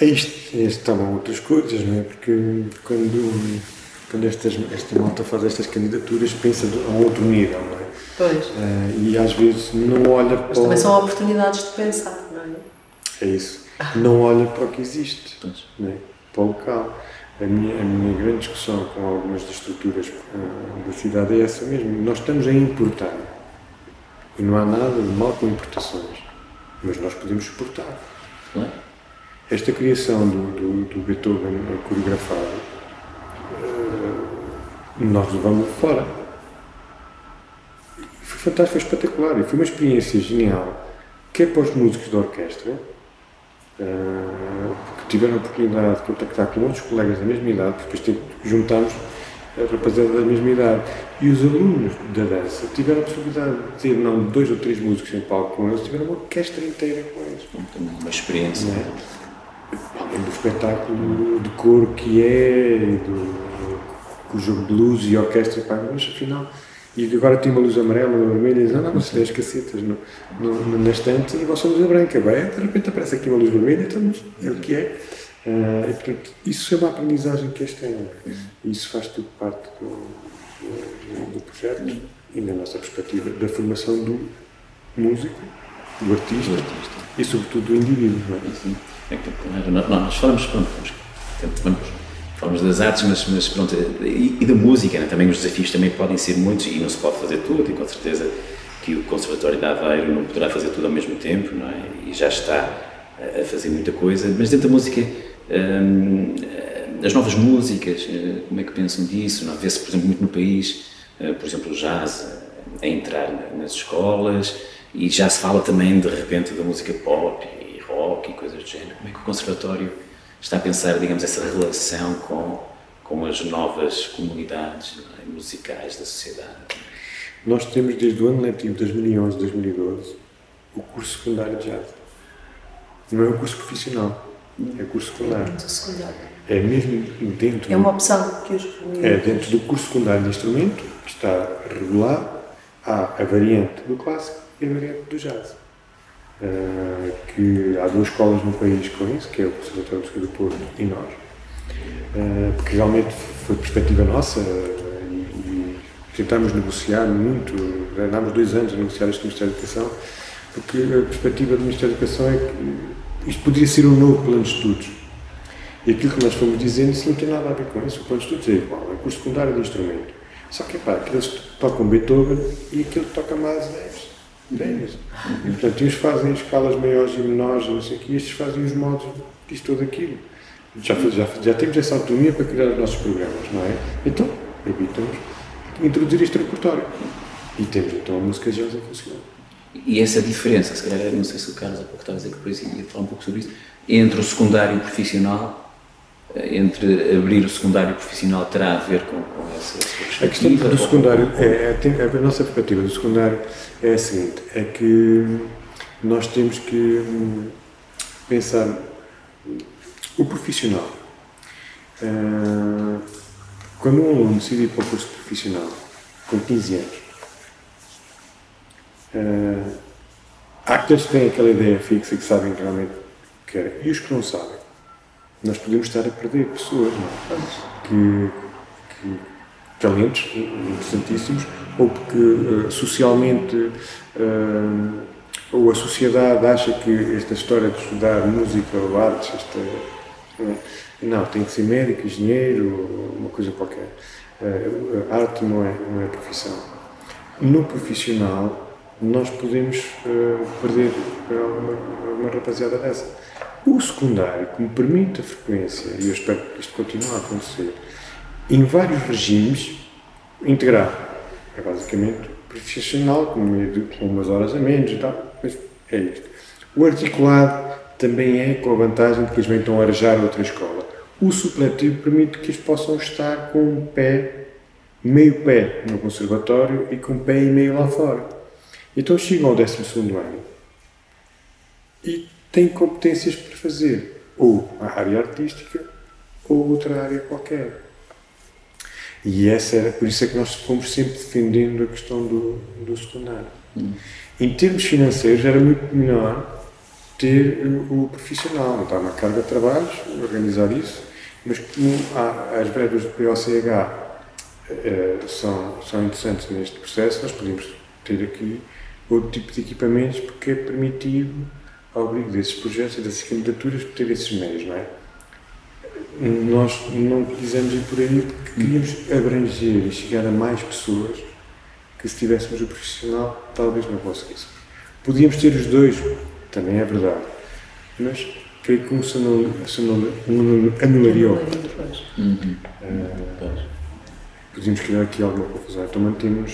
<coughs> aí estavam outras coisas, não é? Porque quando, quando estas, esta malta faz estas candidaturas, pensa a outro nível, não é? Pois. Uh, e às vezes não olha para. Mas também são oportunidades de pensar, não é? É isso. Não olha para o que existe, não é? para o local. A minha, a minha grande discussão com algumas das estruturas uh, da cidade é essa mesmo. Nós estamos a importar. E não há nada de mal com importações. Mas nós podemos exportar. É? Esta criação do, do, do Beethoven coreografado, uh, nós levamos fora foi fantástico, foi espetacular e foi uma experiência genial, quer para os músicos da orquestra, uh, que tiveram a oportunidade de contactar com outros colegas da mesma idade, porque depois juntámos a rapaziada da mesma idade, e os alunos da dança tiveram a possibilidade de ter não dois ou três músicos em palco com eles, tiveram uma orquestra inteira com eles. Uma experiência. É? Além do espetáculo de cor que é, do, com o jogo de luz e orquestra, mas afinal e agora tem uma luz amarela, uma vermelha, e diz, ah, não, você tem as cacetas no, no, na estante e você luz branca, bem, de repente aparece aqui uma luz vermelha, estamos, é o que é. Uh, e, portanto, isso é uma aprendizagem que este tem. Isso faz tudo parte do, do, do, projeto e, na nossa perspectiva, da formação do músico, do artista, do artista. e, sobretudo, do indivíduo. Não é? Sim. É que, não, nós falamos, pronto, vamos, vamos falamos das artes, mas, mas pronto, e, e da música, né? também os desafios também podem ser muitos e não se pode fazer tudo, e com certeza que o Conservatório de Aveiro não poderá fazer tudo ao mesmo tempo, não é? E já está a fazer muita coisa, mas dentro da música, hum, as novas músicas, eh, como é que pensam disso? Não? Vê-se, por exemplo, muito no país, eh, por exemplo, o jazz a entrar nas escolas e já se fala também, de repente, da música pop e rock e coisas do género. Como é que o Conservatório está a pensar, digamos, essa relação com, com as novas comunidades é, musicais da sociedade? Nós temos desde o ano letivo 2011-2012 o curso secundário de jazz. Não é um curso profissional, é curso secundário. É mesmo dentro. É uma opção que os. É dentro do curso secundário de instrumento, que está regulado, há a variante do clássico e a variante do jazz. Uh, que há duas escolas no país com isso, que é o Conservatório de Música do Porto e nós, uh, porque realmente foi perspectiva nossa uh, e, e tentámos negociar muito, andámos dois anos a negociar este Ministério da Educação, porque a perspectiva do Ministério da Educação é que isto poderia ser um novo plano de estudos. E aquilo que nós fomos dizendo, isso não tem nada a ver com isso. O plano de estudos é igual, é curso secundário de instrumento. Só que, pá, aqueles tocam Beethoven e aquilo toca mais 10 Entendes? E, portanto, uns fazem escalas maiores e menores, não sei o estes fazem os modos disto tudo aquilo. Já, já, já temos essa autonomia para criar os nossos programas, não é? Então, evitamos introduzir este repertório. E temos então a música jazz a funcionar. E essa diferença, se calhar, não sei se o Carlos há pouco estava a dizer que depois ia falar um pouco sobre isso, entre o secundário e profissional, entre abrir o secundário profissional terá a ver com, com essa perspectiva? A questão do secundário, é, é, a nossa perspectiva do secundário é a seguinte, é que nós temos que hum, pensar o profissional. Uh, quando um aluno decide ir para o curso profissional com 15 anos, uh, há aqueles que têm aquela ideia fixa e que sabem realmente o que querem, e os que não sabem nós podemos estar a perder pessoas é? que, que, talentos interessantíssimos ou porque uh, socialmente uh, ou a sociedade acha que esta história de estudar música ou artes esta, uh, não, tem que ser médico, engenheiro, uma coisa qualquer. arte não é, não é profissão. No profissional, nós podemos perder uma, uma rapaziada dessa o secundário, que me permite a frequência, e eu espero que isto continue a acontecer, em vários regimes, integrar. É basicamente profissional, com umas horas a menos e tal, mas é isto. O articulado também é com a vantagem de que eles estão a arejar outra escola. O supletivo permite que eles possam estar com um pé, meio pé no conservatório e com um pé e meio lá fora. Então chegam ao 12 ano e tem competências para fazer ou a área artística ou outra área qualquer. E essa era, por isso é que nós fomos sempre defendendo a questão do, do secundário. Hum. Em termos financeiros, era muito melhor ter o, o profissional, dar uma carga de trabalhos, organizar isso, mas como há, as verbas do POCH eh, são, são interessantes neste processo, nós podemos ter aqui outro tipo de equipamentos porque é permitido ao abrigo desses projetos e dessas candidaturas ter esses meios, não é? Nós não quisemos ir por aí porque queríamos abranger e chegar a mais pessoas que se tivéssemos o profissional talvez não conseguíssemos. Podíamos ter os dois, também é verdade, mas creio que um se anularia o outro. Uhum. Uh, podíamos criar aqui alguma confusão, então mantemos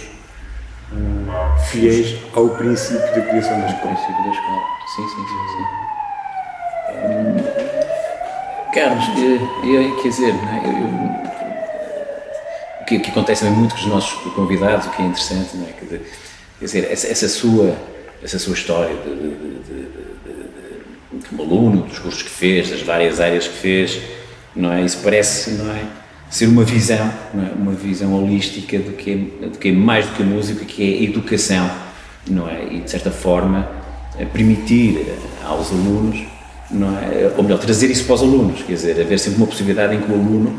uh, fiéis ao princípio da criação da escola. princípio da escola. Sim, sim, sim. sim. Hum, Carlos, eu, eu, quer dizer, é? eu, o que, que, acontece muito com os nossos convidados, o que é interessante, não é? Quer dizer, essa, essa, sua, essa sua história de, de, de, de, como aluno, dos cursos que fez, das várias áreas que fez, não é? Isso parece, não é? Ser uma visão, é? uma visão holística do que, é, do que é mais do que a música, que é a educação, não é? E de certa forma permitir aos alunos, não é? ou melhor, trazer isso para os alunos, quer dizer, haver sempre uma possibilidade em que o aluno,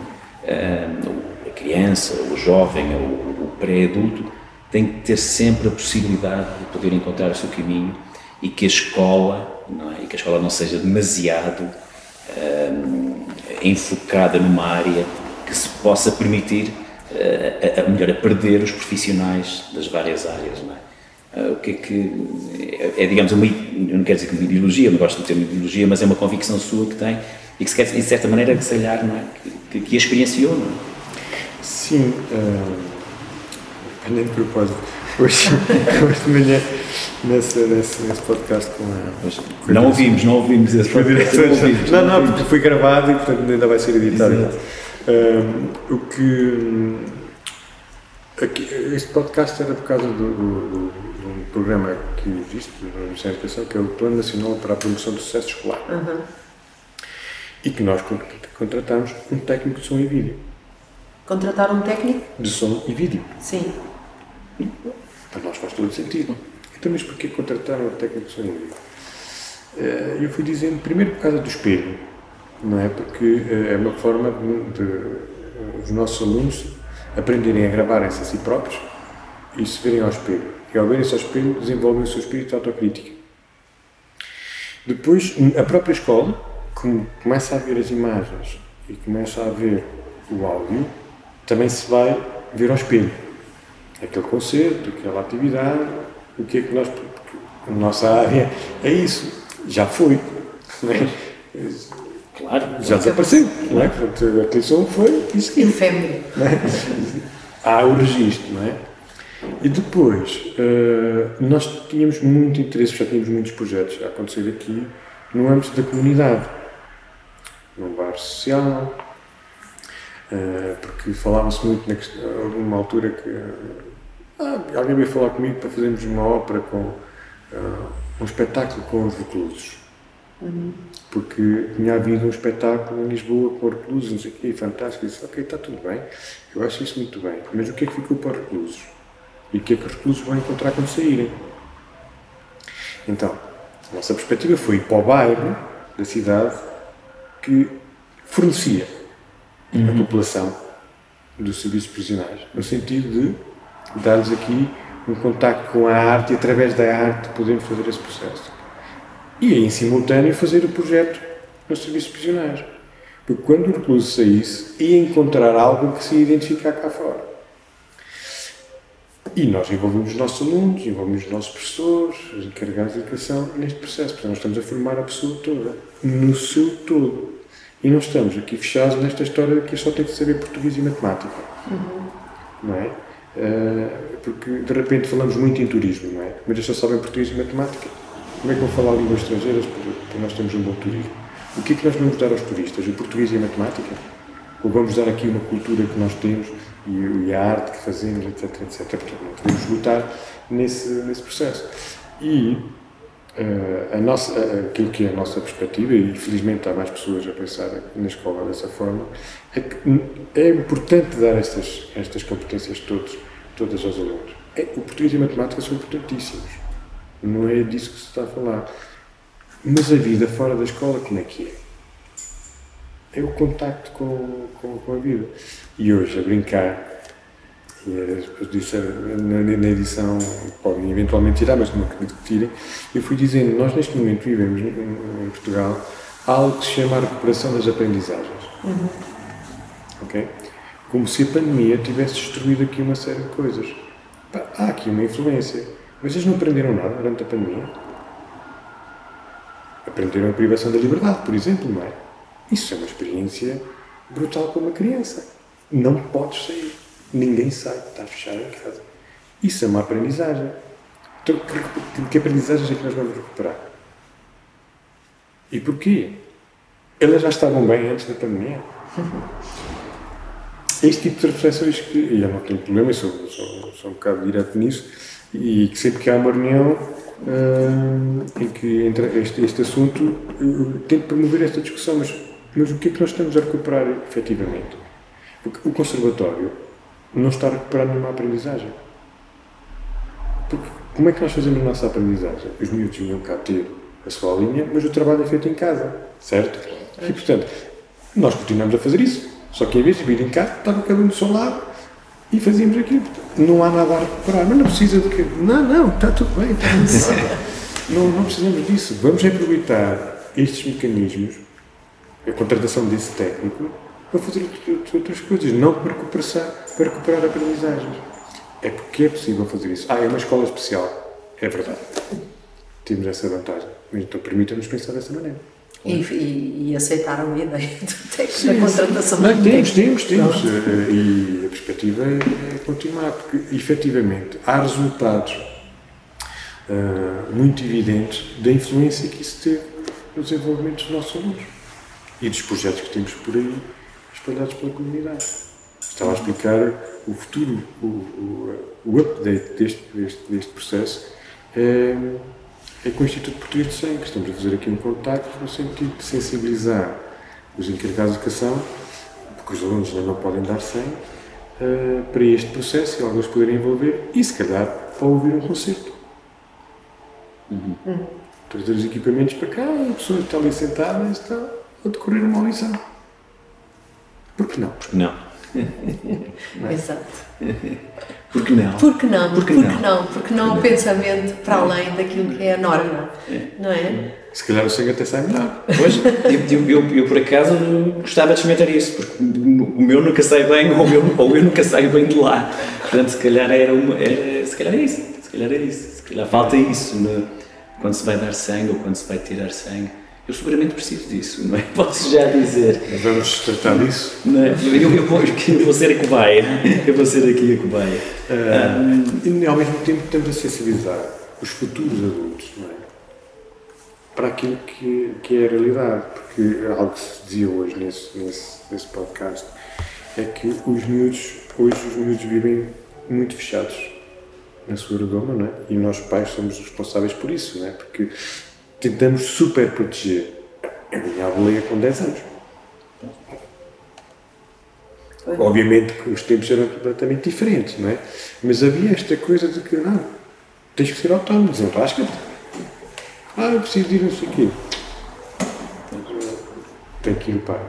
a criança, o jovem, o pré-adulto, tem que ter sempre a possibilidade de poder encontrar o seu caminho e que a escola, não é? e que a escola não seja demasiado enfocada numa área que se possa permitir, uh, a, a, melhor, a perder os profissionais das várias áreas, não é? Uh, o que é que é, é, digamos, uma, eu não quero dizer que uma ideologia, não gosto de ter uma ideologia, mas é uma convicção sua que tem e que se quer, de certa maneira, que se calhar, não é? Que, que, que a experienciou, não é? Sim, uh, nem de propósito. Hoje, <laughs> hoje de manhã, nesse, nesse, nesse podcast com a. não ouvimos, não ouvimos esse podcast. Não, não, porque foi gravado e portanto ainda vai ser editado. Exato. Um, o que. Aqui, este podcast era por causa do, do, de um programa que existe no Ministério da Educação, que é o Plano Nacional para a Promoção do Sucesso Escolar. Uhum. E que nós contratamos um técnico de som e vídeo. Contratar um técnico? De som e vídeo. Sim. Para nós faz todo sentido. Então, mas porquê contratar um técnico de som e vídeo? Eh, eu fui dizendo, primeiro por causa do espelho não é? Porque eh, é uma forma de, de os nossos alunos aprenderem a gravarem-se a si próprios e se verem ao espelho. E ao verem-se ao espelho, desenvolvem o seu espírito de autocrítica. Depois, a própria escola, como começa a ver as imagens e começa a ver o áudio, também se vai ver ao espelho. Aquele concerto, aquela atividade, o que é que nós. A nossa área é isso. Já foi. <laughs> Não é? Claro. Já desapareceu. Não é? Portanto, a atenção foi isso. Efêmero. É? Há o registro, não é? E depois, uh, nós tínhamos muito interesse, já tínhamos muitos projetos a acontecer aqui no âmbito da comunidade. num bar social, uh, porque falava-se muito na questão, numa altura que ah, alguém veio falar comigo para fazermos uma ópera com uh, um espetáculo com os reclusos. Uhum. Porque tinha havido um espetáculo em Lisboa com reclusos, não sei o quê, fantástico. Eu disse, ok, está tudo bem, eu acho isso muito bem, mas o que é que ficou para os reclusos? E o que é que os reclusos vão encontrar quando saírem? Então, a nossa perspectiva foi ir para o bairro da cidade que fornecia uhum. a população dos serviços prisionais, no sentido de dar-lhes aqui um contacto com a arte e através da arte podemos fazer esse processo. E em simultâneo fazer o projeto nos serviços prisionais. Porque quando o recluso saísse, ia encontrar algo que se ia identificar cá fora. E nós envolvemos os nossos alunos, envolvemos os nossos professores, os encarregados de educação neste processo. Portanto, nós estamos a formar a pessoa toda, no seu todo. E não estamos aqui fechados nesta história de que só tem que saber português e matemática. Uhum. Não é? Uh, porque de repente falamos muito em turismo, não é? Mas eles só sabem português e matemática. Como é que vão falar línguas estrangeiras para nós termos um bom turismo? O que é que nós vamos dar aos turistas? O português e a matemática? Ou vamos dar aqui uma cultura que nós temos e, a arte que fazemos, etc, etc. Portanto, não podemos lutar nesse, nesse processo. E uh, a nossa, aquilo que é a nossa perspectiva, e felizmente há mais pessoas a pensar na escola dessa forma, é que é importante dar estas, estas competências todos, todas aos alunos. É, o português e a matemática são importantíssimos. Não é disso que se está a falar. Mas a vida fora da escola, como é que é? é o contacto com, com, com, a vida. E hoje, a brincar, e depois disse na, na, edição, podem eventualmente tirar, mas não acredito que tirem, eu fui dizendo, nós neste momento vivemos em, em Portugal algo que se chama a recuperação das aprendizagens. Uhum. Ok? Como se a pandemia tivesse destruído aqui uma série de coisas. Há aqui uma influência. Eles não aprenderam nada durante a pandemia. Aprenderam a privação da liberdade, por exemplo, não é? Isso é uma experiência brutal para uma criança. Não podes sair. Ninguém sai, estás fechado em casa. Isso é uma aprendizagem. Então, que, que aprendizagens é que nós vamos recuperar? E porquê? Elas já estavam bem antes da pandemia. Este tipo de reflexões que, e eu não tenho problema, eu sou, sou, sou um bocado direto nisso, e que sempre que há uma reunião uh, em que entra este, este assunto, eu tento promover esta discussão, mas mas o que é que nós estamos a recuperar efetivamente? Porque o conservatório não está a recuperar nenhuma aprendizagem. Porque como é que nós fazemos a nossa aprendizagem? Os miúdos vinham cá ter a sua aulinha, mas o trabalho é feito em casa, certo? E portanto, nós continuamos a fazer isso. Só que em vez de vir em casa, estava cada um do seu lado e fazíamos aquilo. Não há nada a recuperar. Mas não precisa de que. Não, não, está tudo bem, está tudo bem. <laughs> não, não precisamos disso. Vamos aproveitar estes mecanismos a contratação desse técnico para fazer outras coisas, não para recuperar, para recuperar aprendizagens. É porque é possível fazer isso. Ah, é uma escola especial. É verdade. Temos essa vantagem. Então permita-nos pensar dessa maneira. E, e, e, aceitaram <laughs> a ideia do técnico da contratação não, Temos, temos, temos. Eh, e a perspectiva é, é continuar, porque efetivamente há resultados uh, muito evidentes da influência que isso teve no desenvolvimento dos nossos alunos e dos projetos que temos por aí espalhados pela comunidade. Estava a explicar o futuro, o, o, o update deste, deste, deste processo é, é com o Instituto Português de Sangue. Estamos a fazer aqui um contacto no sentido de sensibilizar os encarregados de educação, porque os alunos ainda não podem dar sangue, uh, para este processo e alguns poderem envolver e, se calhar, para ouvir um concerto. Uhum. Uhum. Trazer os equipamentos para cá, a pessoa está ali sentada e está a decorrer uma lição. Por que não? Porque não. <laughs> não é? Exato. <laughs> Por que não? Por que não? Por que não? não? Porque não o pensamento para além daquilo que é a norma, não é? Se calhar o sangue até sai melhor. Pois, eu, eu, eu, por acaso gostava de experimentar isso, porque o meu nunca sai bem ou, eu, ou eu nunca saio bem de lá. Portanto, se calhar era, uma, era, se calhar é isso. Se calhar é isso. Se calhar falta isso no, quando se vai dar sangue ou quando se vai tirar sangue eu seguramente preciso disso, não é? <laughs> Posso já dizer. Vamos tratar disso? Não é? eu, eu, eu, vou, eu, vou, ser a cobaia. Eu vou ser aqui a cobaia. Uh, e ao mesmo tempo temos a sensibilizar os futuros adultos, não é? para aquilo que, que é a realidade. Porque algo que se dizia hoje nesse, nesse, nesse podcast é que os miúdos, hoje os miúdos vivem muito fechados na sua redoma, não é? E nós pais somos responsáveis por isso, não é? Porque tentamos super proteger. A minha avó com 10 anos. Obviamente que os tempos eram completamente diferentes, não é? Mas havia esta coisa de que, não, tens que ser autónomo, desenrasca-te. Ah, eu preciso de ir não sei o quê. Tenho que ir para.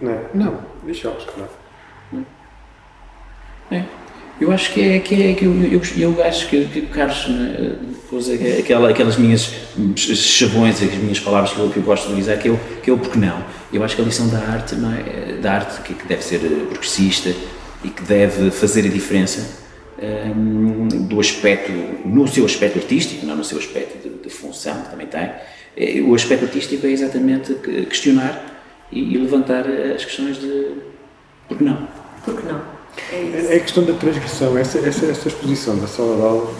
Não, não deixá-los, claro. É. Eu acho que é que, é, que eu, eu, eu acho que, que o Carlos né, pôs aquela, aquelas minhas chavões, as minhas palavras que eu, que eu gosto de utilizar, que é, o, que é o porque não. Eu acho que a lição da arte, não é? da arte que, que deve ser progressista e que deve fazer a diferença um, do aspecto, no seu aspecto artístico, não no seu aspecto de, de função, que também tem, é, o aspecto artístico é exatamente questionar e, e levantar as questões de porque não. Porque não? É, é a questão da transgressão, essa, essa, essa exposição da sala de aula,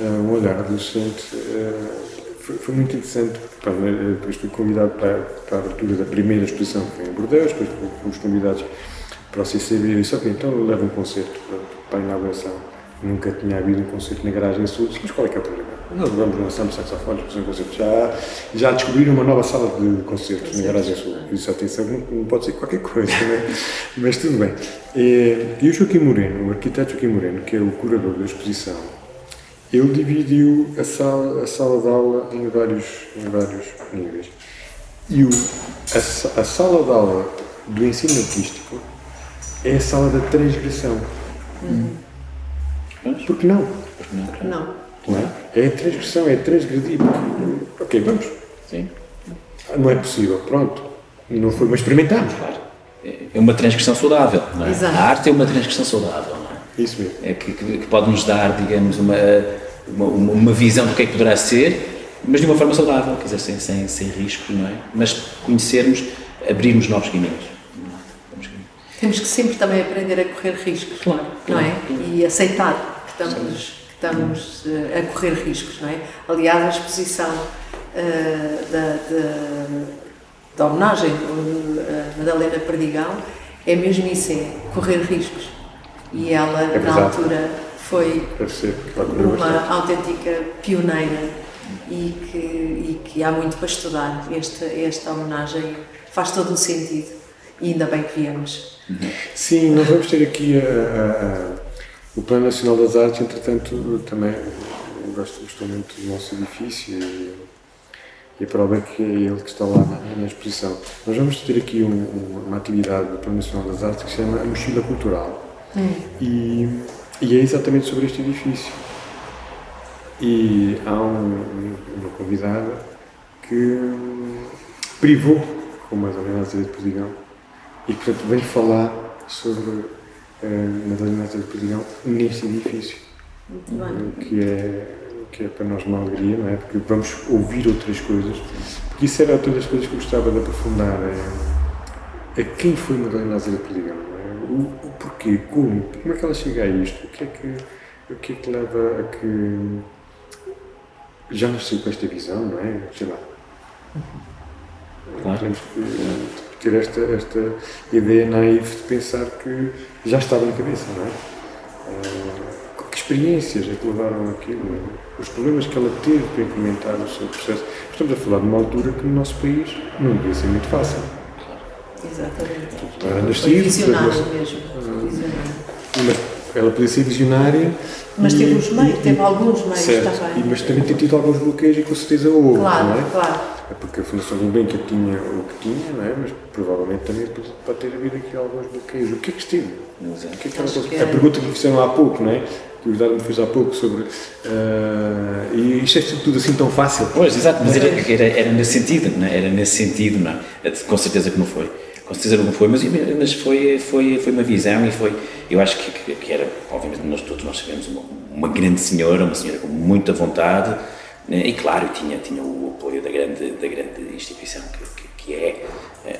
uh, um olhar adolescente, uh, foi, foi, muito interessante, porque eh, depois fui convidado para, para a abertura da primeira exposição que foi em Bordeaux, depois fomos convidados para o CCB e disse, ok, então leva um concerto para, para a inauguração. Nunca tinha havido um concerto na garagem sul, mas qual é que é o problema? Nós vamos lançar saxofones, fazer um concerto. Já, já descobriram uma nova sala de concertos na garagem sul. Eu disse, atenção, não, pode ser qualquer coisa, né? <laughs> mas tudo bem. E, e o Joaquim Moreno, o arquiteto Joaquim Moreno, que é o curador da exposição, ele dividiu a sala, a sala de aula em vários, em vários níveis. E o, a, a sala de aula do ensino artístico é a sala da transgressão. Uhum. Por que não? Porque não. não é? é a transgressão, é transgredir. Ok, vamos. Sim. Não é possível, pronto. Não foi, mas experimentamos. Claro. É uma transgressão saudável, não é? Exato. A arte é uma transgressão saudável, não é? Isso mesmo. É que, que, que pode nos dar, digamos, uma, uma, uma, visão do que é que poderá ser, mas de uma forma saudável, quer dizer, sem, sem, sem risco, não é? Mas conhecermos, abrirmos novos caminhos. Temos que sempre também aprender a correr riscos, claro, não é? E aceitar que estamos, que estamos eh, a correr riscos, não é? Aliás, a exposição uh, da, da, da, homenagem a Madalena Perdigão é mesmo isso, é correr riscos. E ela, é na altura, foi uma autêntica pioneira e que, e que há muito para estudar. Esta, esta homenagem faz todo o sentido e ainda bem que viemos. Sim, nós vamos ter aqui a, o Plano Nacional das Artes, entretanto, também gosto, gosto muito do nosso edifício e, e a prova é que é ele que está lá na, na exposição. Nós vamos ter aqui um, uma atividade do Plano Nacional das Artes que se chama a Mochila Cultural. Hum. E, e é exatamente sobre este edifício. E há um, uma convidada que privou, como mais ou menos a dizer de e, portanto, venho falar sobre uh, Madalena de Perdigão neste edifício. Que é, que é para nós uma alegria, não é? Porque vamos ouvir outras coisas. Porque isso era outra das coisas que eu gostava de aprofundar. É, é quem foi Madalena de Perdigão? É? O, o porquê? Como? Como é que ela chega a isto? O que é que, o que, é que leva a que. Já nasceu com esta visão, não é? Sei lá. Claro. Temos que, ter esta, esta ideia naiva de pensar que já estava na cabeça, não é? Uh, que experiências é que levaram aquilo? É? Os problemas que ela teve para implementar o seu processo. Estamos a falar de uma altura que no nosso país não devia ser muito fácil. Exatamente. Era nascido, visionário mesmo. Visionário. Mas ela podia ser visionária. Mas teve os meios, teve alguns meios certo, também. mas também tem tido alguns bloqueios e com certeza houve. Claro, não é? claro. É porque a Fundação Gulbenkian tinha o que tinha, não é? mas provavelmente também pode ter havido aqui alguns bloqueios. O que é que esteve? O que é que ela que A pergunta que me fizeram há pouco, não é? Que o Eduardo me fez há pouco sobre. Uh, e isto é tudo assim tão fácil. Pois, exato, mas era, era, era nesse sentido, não é? Era nesse sentido, não é? Com certeza que não foi. Com certeza não foi, mas, mas foi, foi, foi uma visão e foi. Eu acho que, que era, obviamente, nós todos nós sabemos, uma, uma grande senhora, uma senhora com muita vontade e claro, tinha, tinha o apoio da grande, da grande instituição que, que, que é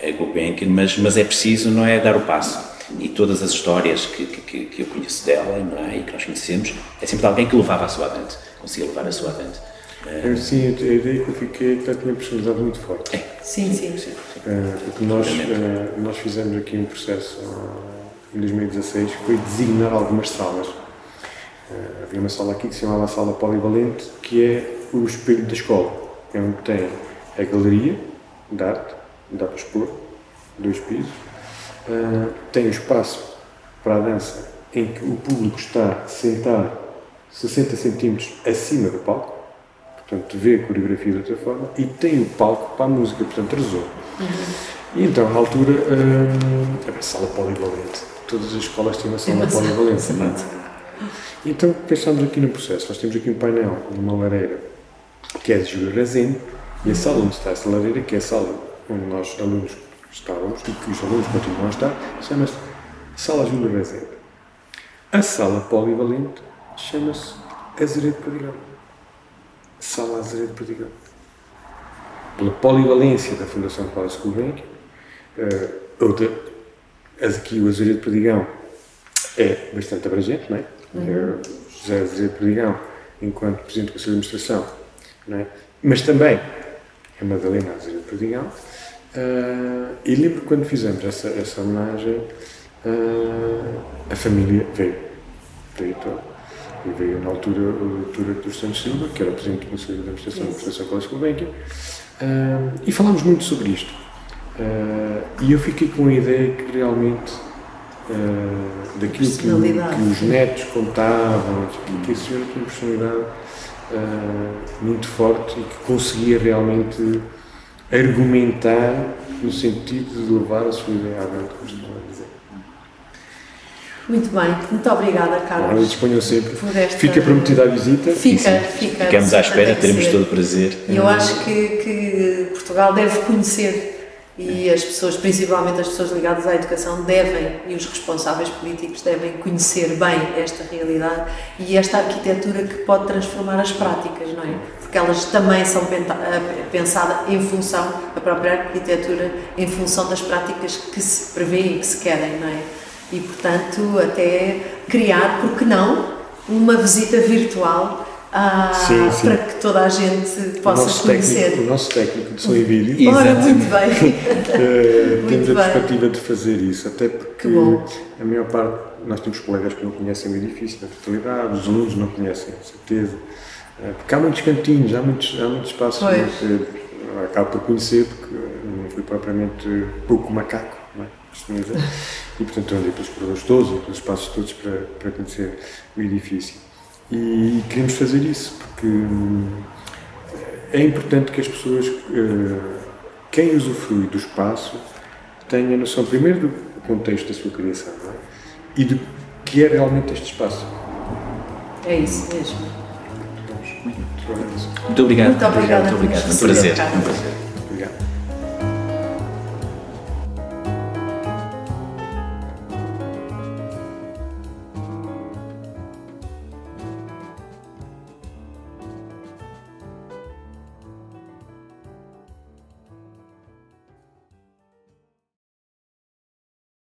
a Gulbenkian, mas, mas é preciso, não é, dar o passo. E todas as histórias que, que, que eu conheço dela não é, e que nós conhecemos, é sempre de alguém que levava a sua avante, conseguia levar a sua avante. Sim, a ideia que eu fiquei é que ela tinha personalidade muito forte. Sim, sim. Uh, porque nós, uh, nós fizemos aqui um processo uh, em 2016 que foi designar algumas salas. havia uma sala aqui que se chamava a Sala Polivalente, que é o espelho da escola, é onde tem a galeria de arte, dá para expor, dois pisos, tem o espaço para a dança em que o público está sentado 60 centímetros acima do palco, portanto vê a coreografia de outra forma, e tem o palco para a música, portanto rezou. Uhum. E então, na altura, hum, a sala polivalente. Todas as escolas têm uma sala polivalente. E então pensámos aqui no processo. Nós temos aqui um painel numa lareira que é de Rezende e a sala onde está essa lareira, que é a sala onde nós alunos estávamos e que os alunos continuam a estar, chama-se Sala Júlio Rezende. A sala polivalente chama-se Azeredo Perdigão. Sala Azeredo Perdigão. Pela polivalência da Fundação Paulo Gulbenkian, uh, outra, aqui o Azeredo Perdigão é bastante abrangente, não é? Uhum. José Azeredo Perdigão, enquanto Presidente do Conselho de Administração, não é? mas também a Madalena Azeredo Perdigão. Uh, e lembro quando fizemos essa, essa homenagem, uh, a família veio. Veio toda. E veio na altura o Dr. dos Santos Silva, que era Presidente do Conselho de Administração da Fundação Colégio Gulbenkian, uh, e falámos muito sobre isto. e eu fiquei com a ideia que realmente uh, daquilo que, que, os netos contavam, que esse senhor tinha uma personalidade uh, muito forte e que conseguia realmente argumentar no sentido de levar a sua ideia adiante, como estava a dizer. Muito bem, muito obrigada, Carlos. Bom, disponham sempre. Esta... Fica prometida a visita. Fica, fica. Ficamos à espera, teremos todo o prazer. Eu acho que, que Portugal deve conhecer e as pessoas, principalmente as pessoas ligadas à educação, devem, e os responsáveis políticos devem conhecer bem esta realidade e esta arquitetura que pode transformar as práticas, não é? Porque elas também são pensadas em função, a própria arquitetura, em função das práticas que se prevêem e que se querem, não é? E, portanto, até criar, porque não, uma visita virtual ah, sim, sim. para que toda a gente possa o conhecer. Técnico, o nosso técnico de som e vídeo. Ora, muito bem. <laughs> <laughs> uh, temos a perspectiva de fazer isso, até porque a maior parte, nós temos colegas que não conhecem o edifício na totalidade, os alunos não conhecem, com certeza. Uh, porque há muitos cantinhos, há muitos, há muitos espaços que uh, acabo por conhecer, porque não fui propriamente pouco macaco, não é? E portanto andei pelos corredores todos e pelos espaços todos para, para conhecer o edifício. E queremos fazer isso porque hum, é importante que as pessoas, eh, quem usufrui do espaço, tenha noção primeiro do contexto da sua criação é? e do que é realmente este espaço. É isso mesmo. Muito obrigado. Muito obrigado. Muito obrigado. Um prazer. Um prazer.